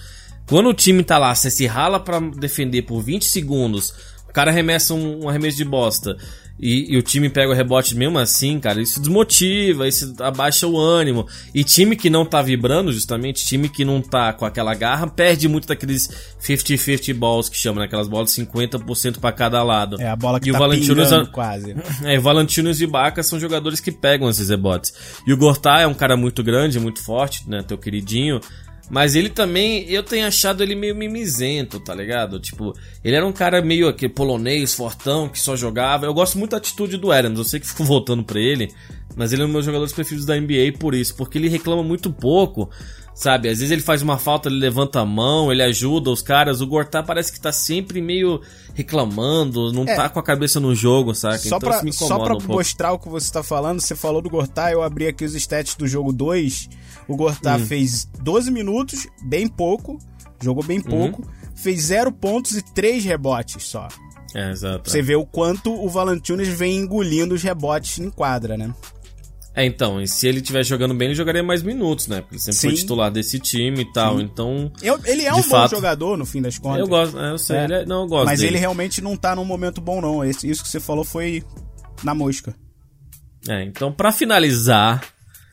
Quando o time tá lá, você se rala pra defender por 20 segundos, o cara arremessa um, um arremesso de bosta e, e o time pega o rebote mesmo assim, cara, isso desmotiva, isso abaixa o ânimo. E time que não tá vibrando, justamente, time que não tá com aquela garra, perde muito daqueles 50-50 balls que chamam, né? Aquelas bolas de 50% pra cada lado. É a bola que e tá o Valanciunas pingando quase. é, Valanciunas e Ibaka são jogadores que pegam esses rebotes. E o Gortá é um cara muito grande, muito forte, né? Teu queridinho. Mas ele também, eu tenho achado ele meio mimizento, tá ligado? Tipo, ele era um cara meio aquele polonês, fortão, que só jogava. Eu gosto muito da atitude do Adams, eu sei que fico voltando pra ele, mas ele é um dos meus jogadores preferidos da NBA por isso, porque ele reclama muito pouco, sabe? Às vezes ele faz uma falta, ele levanta a mão, ele ajuda os caras. O Gortá parece que tá sempre meio reclamando, não É. tá com a cabeça no jogo, saca? Só então pra, isso me só pra um pouco. mostrar o que você tá falando, você falou do Gortá, eu abri aqui os stats do jogo 2. O Gortá Hum. fez 12 minutos, bem pouco, jogou bem pouco, Uhum. fez 0 pontos e 3 rebotes só. É, exato. Você vê o quanto o Valanciunas vem engolindo os rebotes em quadra, né? É, então, e se ele estiver jogando bem, ele jogaria mais minutos, né? Porque ele sempre foi Sim. titular desse time e tal, então... Eu- ele é um fato. bom jogador, no fim das contas. Eu gosto, é, eu sei, É. ele é- não, eu gosto Mas dele. ele realmente não tá num momento bom, não. Esse- isso que você falou foi na mosca. É, então, pra finalizar,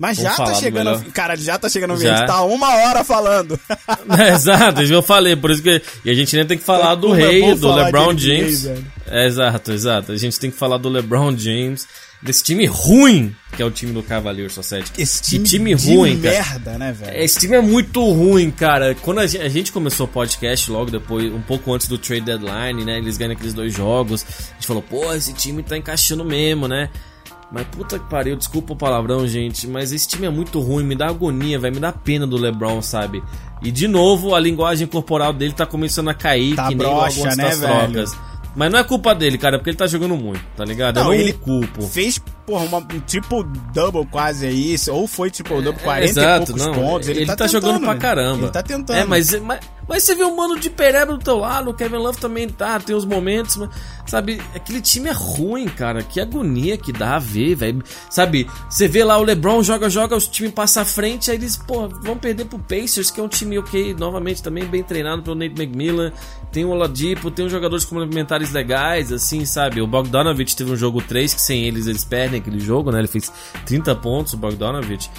Mas Vamos já tá do chegando. melhor. Cara, já tá chegando ao fim. Já. A gente tá uma hora falando. É, exato, isso que eu falei, por isso que. E a gente nem tem que falar do Como é rei, do LeBron James. É, exato, exato. A gente tem que falar do LeBron James, desse time ruim, que é o time do Cavaliers Society. Esse time, time ruim, cara. merda, né, velho? Esse time é muito ruim, cara. Quando a gente, a gente começou o podcast logo depois, um pouco antes do trade deadline, né? Eles ganham aqueles dois jogos. A gente falou, pô, esse time tá encaixando mesmo, né? Mas puta que pariu, desculpa o palavrão, gente. Mas esse time é muito ruim, me dá agonia, vai me dar pena do LeBron, sabe? E de novo, a linguagem corporal dele tá começando a cair, Tá que nem broxa, algumas né, das velho? trocas. Mas não é culpa dele, cara, porque ele tá jogando muito, tá ligado? Eu Não, não ele culpo. Fez, porra, uma, um triple-double quase aí. Ou foi triple-double, É, 40 exato, e poucos não, pontos. Ele, tá, jogando tentando, pra né? caramba. Ele tá tentando. É, mas, mas, mas você vê o mano de Pereira do teu lado, o Kevin Love também tá, tem os momentos, mas, sabe, aquele time é ruim, cara. Que agonia que dá a ver, velho. Sabe, você vê lá o LeBron joga, joga, o time passa à frente, aí eles, pô, vão perder pro Pacers, que é um time ok, novamente também bem treinado pelo Nate McMillan. Tem o Oladipo, tem os jogadores complementares legais, assim, sabe? O Bogdanovich teve um jogo 3, que sem eles eles perdem aquele jogo, né? Ele fez 30 pontos, o Bogdanovich.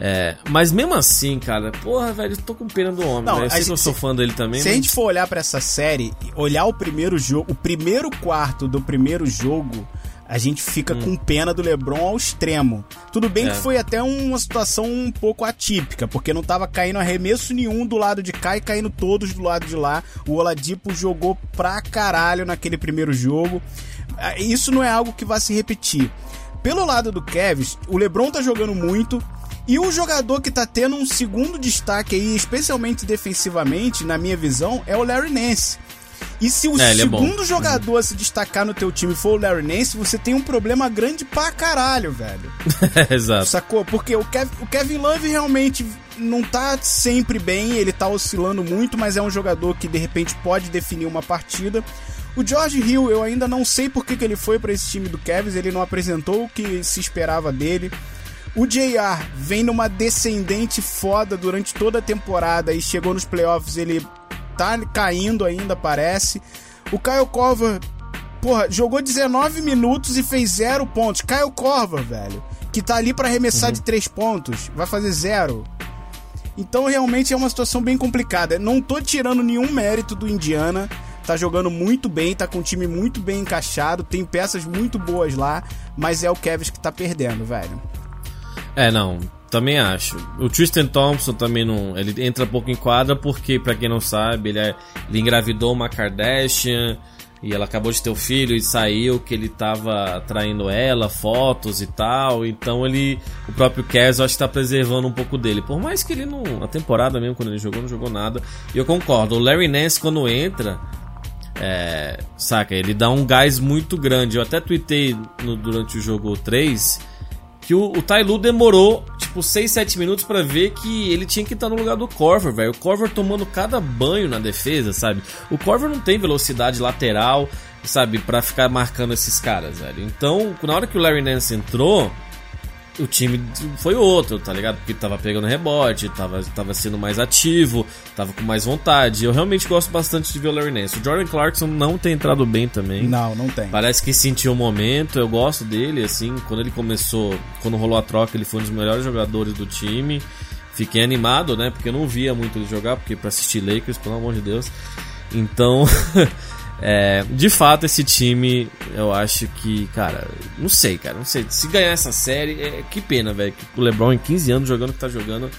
É, mas mesmo assim, cara, porra, velho, eu tô com pena do homem, Não, velho. Eu a sei que eu gente- sou fã dele também, Se a mas- gente for olhar pra essa série, olhar o primeiro jogo, o primeiro quarto do primeiro jogo, a gente fica com pena do LeBron ao extremo. Tudo bem Hum. É. que foi até uma situação um pouco atípica, porque não tava caindo arremesso nenhum do lado de cá e caindo todos do lado de lá. O Oladipo jogou pra caralho naquele primeiro jogo. Ah, Isso não é algo que vai se repetir. Pelo lado do Kevs, o LeBron tá jogando muito. E um jogador que tá tendo um segundo destaque aí, especialmente defensivamente, na minha visão, é o Larry Nance. E se o É, é segundo jogador a se destacar no teu time for o Larry Nance, você tem um problema grande pra caralho, velho. Exato. Sacou? Porque o, Kev- o Kevin Love realmente não tá sempre bem, ele tá oscilando muito, mas é um jogador que de repente pode definir uma partida. O George Hill, eu ainda não sei por que, que ele foi pra esse time do Cavs, ele não apresentou o que se esperava dele. O JR vem numa descendente foda durante toda a temporada e chegou nos playoffs, ele tá caindo ainda, parece. O Kyle Korver, porra, jogou 19 minutos e fez zero pontos. Kyle Korver, velho, que tá ali pra arremessar de três pontos, vai fazer zero. Então realmente é uma situação bem complicada. Não tô tirando nenhum mérito do Indiana. Tá jogando muito bem, tá com um time muito bem encaixado, tem peças muito boas lá, mas é o Kevs que tá perdendo, velho. É, não, também acho. O Tristan Thompson também não. Ele entra pouco em quadra porque, pra quem não sabe, ele, é- ele engravidou uma Kardashian e ela acabou de ter o filho e saiu que ele tava traindo ela, fotos e tal. Então ele. O próprio Cavs eu acho que tá preservando um pouco dele. Por mais que ele não. A temporada mesmo, quando ele jogou, não jogou nada. E eu concordo. O Larry Nance, quando entra. É, saca, ele dá um gás muito grande. Eu até tuitei no- durante o jogo 3 que o, o Lu demorou tipo 6, 7 minutos pra ver que ele tinha que estar no lugar do Corver, velho. O Corver tomando cada banho na defesa, sabe? O Corver não tem velocidade lateral, sabe, Pra ficar marcando esses caras, velho. Então, na hora que o Larry Nance entrou, o time foi outro, tá ligado? Porque tava pegando rebote, tava, tava sendo mais ativo, tava com mais vontade. Eu realmente gosto bastante de ver o Larry Nance. O Jordan Clarkson não tem entrado bem também. Não, não tem. Parece que sentiu o momento, eu gosto dele, assim, quando ele começou, quando rolou a troca, ele foi um dos melhores jogadores do time. Fiquei animado, né? Porque eu não via muito ele jogar, porque pra assistir Lakers, pelo amor de Deus. Então, é, de fato, esse time, eu acho que, cara, não sei, cara, não sei. Se ganhar essa série, é, que pena, velho. que O LeBron, em 15 anos, jogando o que tá jogando,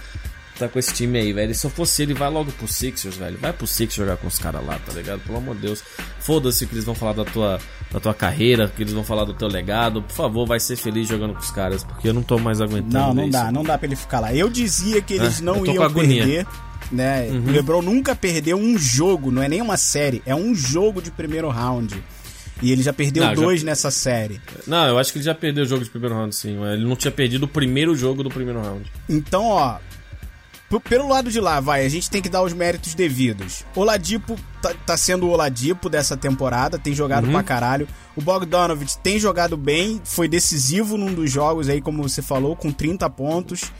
tá com esse time aí, velho. Se eu fosse ele, vai logo pro Sixers, velho. Vai pro Sixers jogar com os caras lá, tá ligado? Pelo amor de Deus. Foda-se que eles vão falar da tua, da tua carreira, que eles vão falar do teu legado. Por favor, vai ser feliz jogando com os caras, porque eu não tô mais aguentando. Não, não isso. dá, não dá pra ele ficar lá. Eu dizia que eles É, não iam perder, né? O LeBron nunca perdeu um jogo, não é nem uma série, é um jogo de primeiro round. E ele já perdeu Não, já- dois nessa série. Não, eu acho que ele já perdeu o jogo de primeiro round, sim. Ele não tinha perdido o primeiro jogo do primeiro round. Então, ó, pelo lado de lá, vai, a gente tem que dar os méritos devidos. Oladipo tá, tá sendo o Oladipo dessa temporada, tem jogado Uhum. pra caralho. O Bogdanovich tem jogado bem, foi decisivo num dos jogos aí, como você falou, com 30 pontos.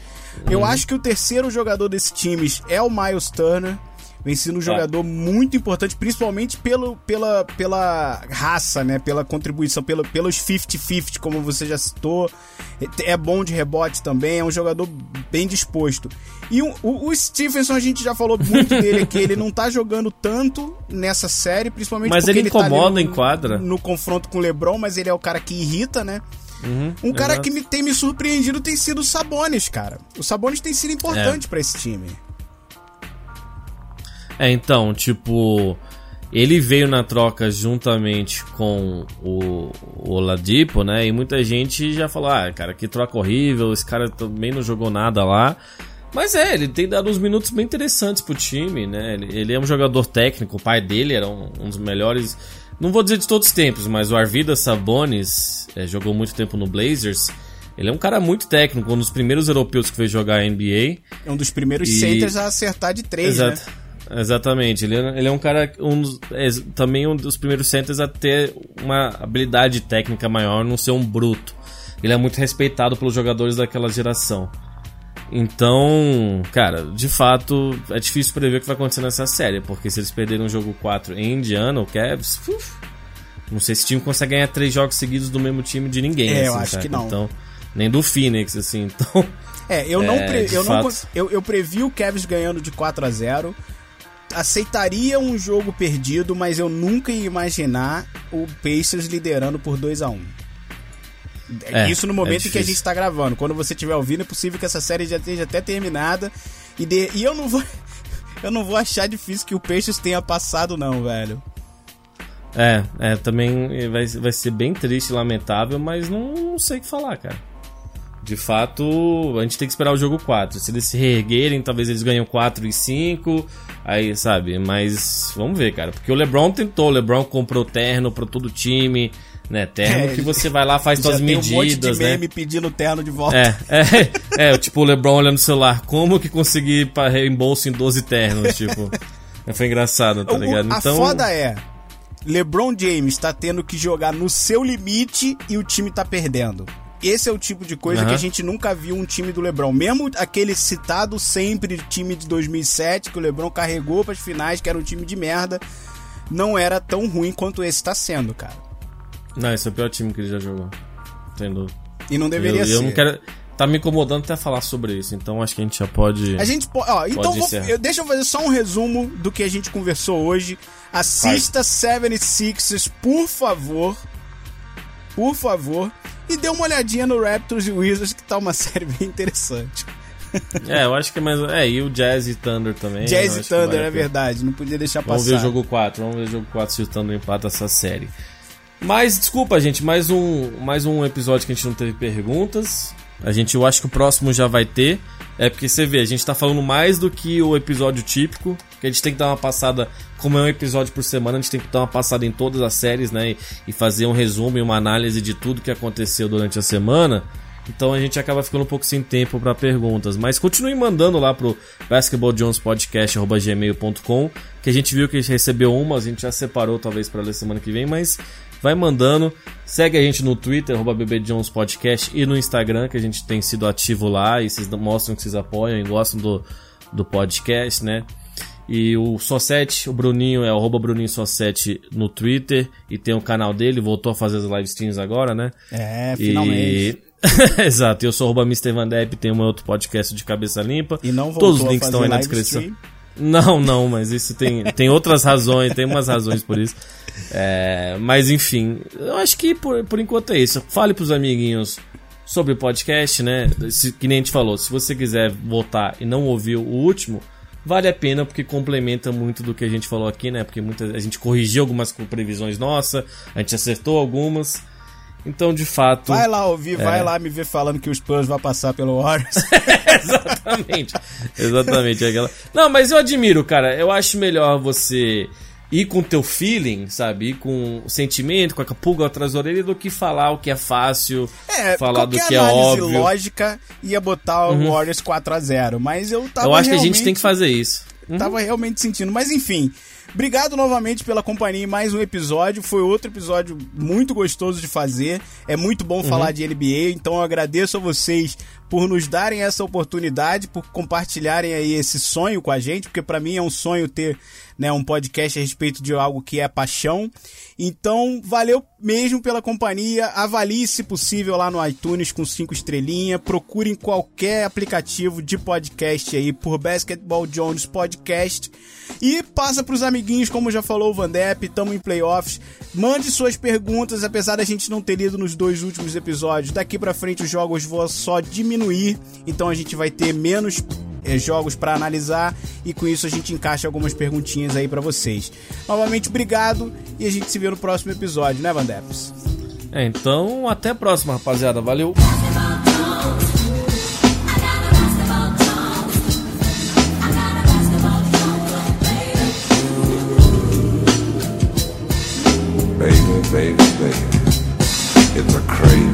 Eu acho que o terceiro jogador desse time é o Miles Turner. Vem sendo um jogador muito importante, principalmente pelo, pela, pela raça, né? Pela contribuição, pelo, pelos 50-50, como você já citou. É bom de rebote também, é um jogador bem disposto. E o, o, Stephenson, a gente já falou muito dele aqui, ele não tá jogando tanto nessa série, principalmente mas porque ele tá ali incomoda no- em quadra. No confronto com o LeBron, mas ele é o cara que irrita, né? Uhum, Um cara exato. que me, tem me surpreendido tem sido o Sabonis, cara. O Sabonis tem sido importante pra esse time. É, então, tipo, ele veio na troca juntamente com o, o Oladipo, né? E muita gente já falou, ah, cara, que troca horrível, esse cara também não jogou nada lá. Mas é, ele tem dado uns minutos bem interessantes pro time, né? Ele, ele é um jogador técnico, o pai dele era um, um dos melhores, não vou dizer de todos os tempos, mas o Arvidas Sabonis é, jogou muito tempo no Blazers. Ele é um cara muito técnico, um dos primeiros europeus que veio jogar a NBA. É um dos primeiros E- centers a acertar de três, né? Exatamente, ele é, ele é um cara, um é, também um dos primeiros centers a ter uma habilidade técnica maior, não ser um bruto. Ele é muito respeitado pelos jogadores daquela geração. Então, cara, de fato, é difícil prever o que vai acontecer nessa série, porque se eles perderem o jogo 4 em Indiana, o Cavs, uf, não sei se o time consegue ganhar três jogos seguidos do mesmo time de ninguém. É, eu assim, acho cara. que não. Então, nem do Phoenix, assim. Então, É, eu não, É, pre- eu, não fato. cons- eu, eu previ o Cavs ganhando de 4 a 0 Aceitaria um jogo perdido, mas eu nunca ia imaginar o Pacers liderando por 2 a 1 É, Isso no é momento em que a gente tá gravando. Quando você estiver ouvindo, é possível que essa série já esteja até terminada. E, de- e eu não vou. Eu não vou achar difícil que o Pacers tenha passado, não, velho. É, é, também vai, vai ser bem triste e lamentável, mas não, não sei o que falar, cara. De fato, a gente tem que esperar o jogo 4. Se eles se reerguerem, talvez eles ganhem 4 e 5. Aí, sabe, mas vamos ver, cara. Porque o LeBron tentou, o LeBron comprou terno pra todo o time, né? Terno É, que você vai lá, faz suas tem um monte de medidas, né? meme pedindo terno de volta. É, é, é, tipo o LeBron olhando no celular, como que consegui para reembolso em 12 ternos, tipo. Foi engraçado, tá ligado? A Então, foda é. LeBron James tá tendo que jogar no seu limite e o time tá perdendo. Esse é o tipo de coisa que a gente nunca viu um time do LeBron. Mesmo aquele citado sempre time de 2007 que o LeBron carregou pras finais, que era um time de merda, não era tão ruim quanto esse tá sendo, cara. Não, esse é o pior time que ele já jogou. Dúvida. E não deveria eu, ser. eu não quero. Tá me incomodando até falar sobre isso, então acho que a gente já pode. A gente pode. Ó, então eu- deixa eu fazer só um resumo do que a gente conversou hoje. Assista 76ers, por favor. Por favor. E dê uma olhadinha no Raptors e Wizards, que tá uma série bem interessante. É, eu acho que é mais. É, e o Jazz e Thunder também. Jazz e vale Thunder, a é verdade. Não podia deixar Vamos passar. ver o jogo 4, vamos ver o jogo 4 se o Thunder empata essa série. Mas, desculpa, gente, mais um, mais um episódio que a gente não teve perguntas. A gente, eu acho que o próximo já vai ter. É porque você vê, a gente tá falando mais do que o episódio típico. Que a gente tem que dar uma passada, como é um episódio por semana, a gente tem que dar uma passada em todas as séries, né? E, fazer um resumo e uma análise de tudo que aconteceu durante a semana. Então a gente acaba ficando um pouco sem tempo para perguntas. Mas continue mandando lá pro basketballjonespodcast.gmail.com que a gente viu que a gente recebeu uma, a gente já separou talvez para ler semana que vem, mas vai mandando. Segue a gente no Twitter, bbjonespodcast e no Instagram, que a gente tem sido ativo lá e vocês mostram que vocês apoiam e gostam do, do podcast, né? E o Só7, o Bruninho é arroba Bruninho Só7 no Twitter e tem o canal dele, voltou a fazer as live streams agora, né? É, finalmente. E... Exato, eu sou arroba Mr. Van Depp, tem um outro podcast de cabeça limpa. E não Todos os links estão aí na descrição. stream. Não, não, mas isso tem, tem outras razões, tem umas razões por isso. É, mas enfim, eu acho que por, por enquanto é isso. Fale pros amiguinhos sobre o podcast, né? Se, que nem a gente falou, se você quiser voltar e não ouviu o último, vale a pena porque complementa muito do que a gente falou aqui, né? Porque muita, a gente corrigiu algumas previsões nossas, a gente acertou algumas. Então, de fato. Vai lá ouvir, É. vai lá me ver falando que o Spurs vai passar pelo Warriors. Exatamente. Exatamente. Aquela... Não, mas eu admiro, cara. Eu acho melhor você ir com o teu feeling, sabe? Ir com o sentimento, com a pulga atrás da orelha, do que falar o que é fácil, É, falar do que é óbvio. Uhum. lógica ia botar o Warriors 4 a 0 mas eu tava eu acho que a gente tem que fazer isso. Uhum. Tava realmente sentindo. Mas enfim, obrigado novamente pela companhia em mais um episódio. Foi outro episódio muito gostoso de fazer. É muito bom Uhum. falar de NBA, então eu agradeço a vocês por nos darem essa oportunidade, por compartilharem aí esse sonho com a gente, porque para mim é um sonho ter né, um podcast a respeito de algo que é paixão. Então, valeu mesmo pela companhia. Avalie, se possível, lá no iTunes com cinco estrelinhas. Procure em qualquer aplicativo de podcast aí por Basketball Jones Podcast. E passa pros amiguinhos, como já falou o Vandep, estamos em playoffs. Mande suas perguntas, apesar da gente não ter lido nos dois últimos episódios. Daqui para frente os jogos vão só diminuir, então a gente vai ter menos é, jogos para analisar e com isso a gente encaixa algumas perguntinhas aí para vocês. Novamente, obrigado e a gente se vê no próximo episódio, né, Vandeps? É, então até a próxima, rapaziada. Valeu! baby, baby. It's a crazy.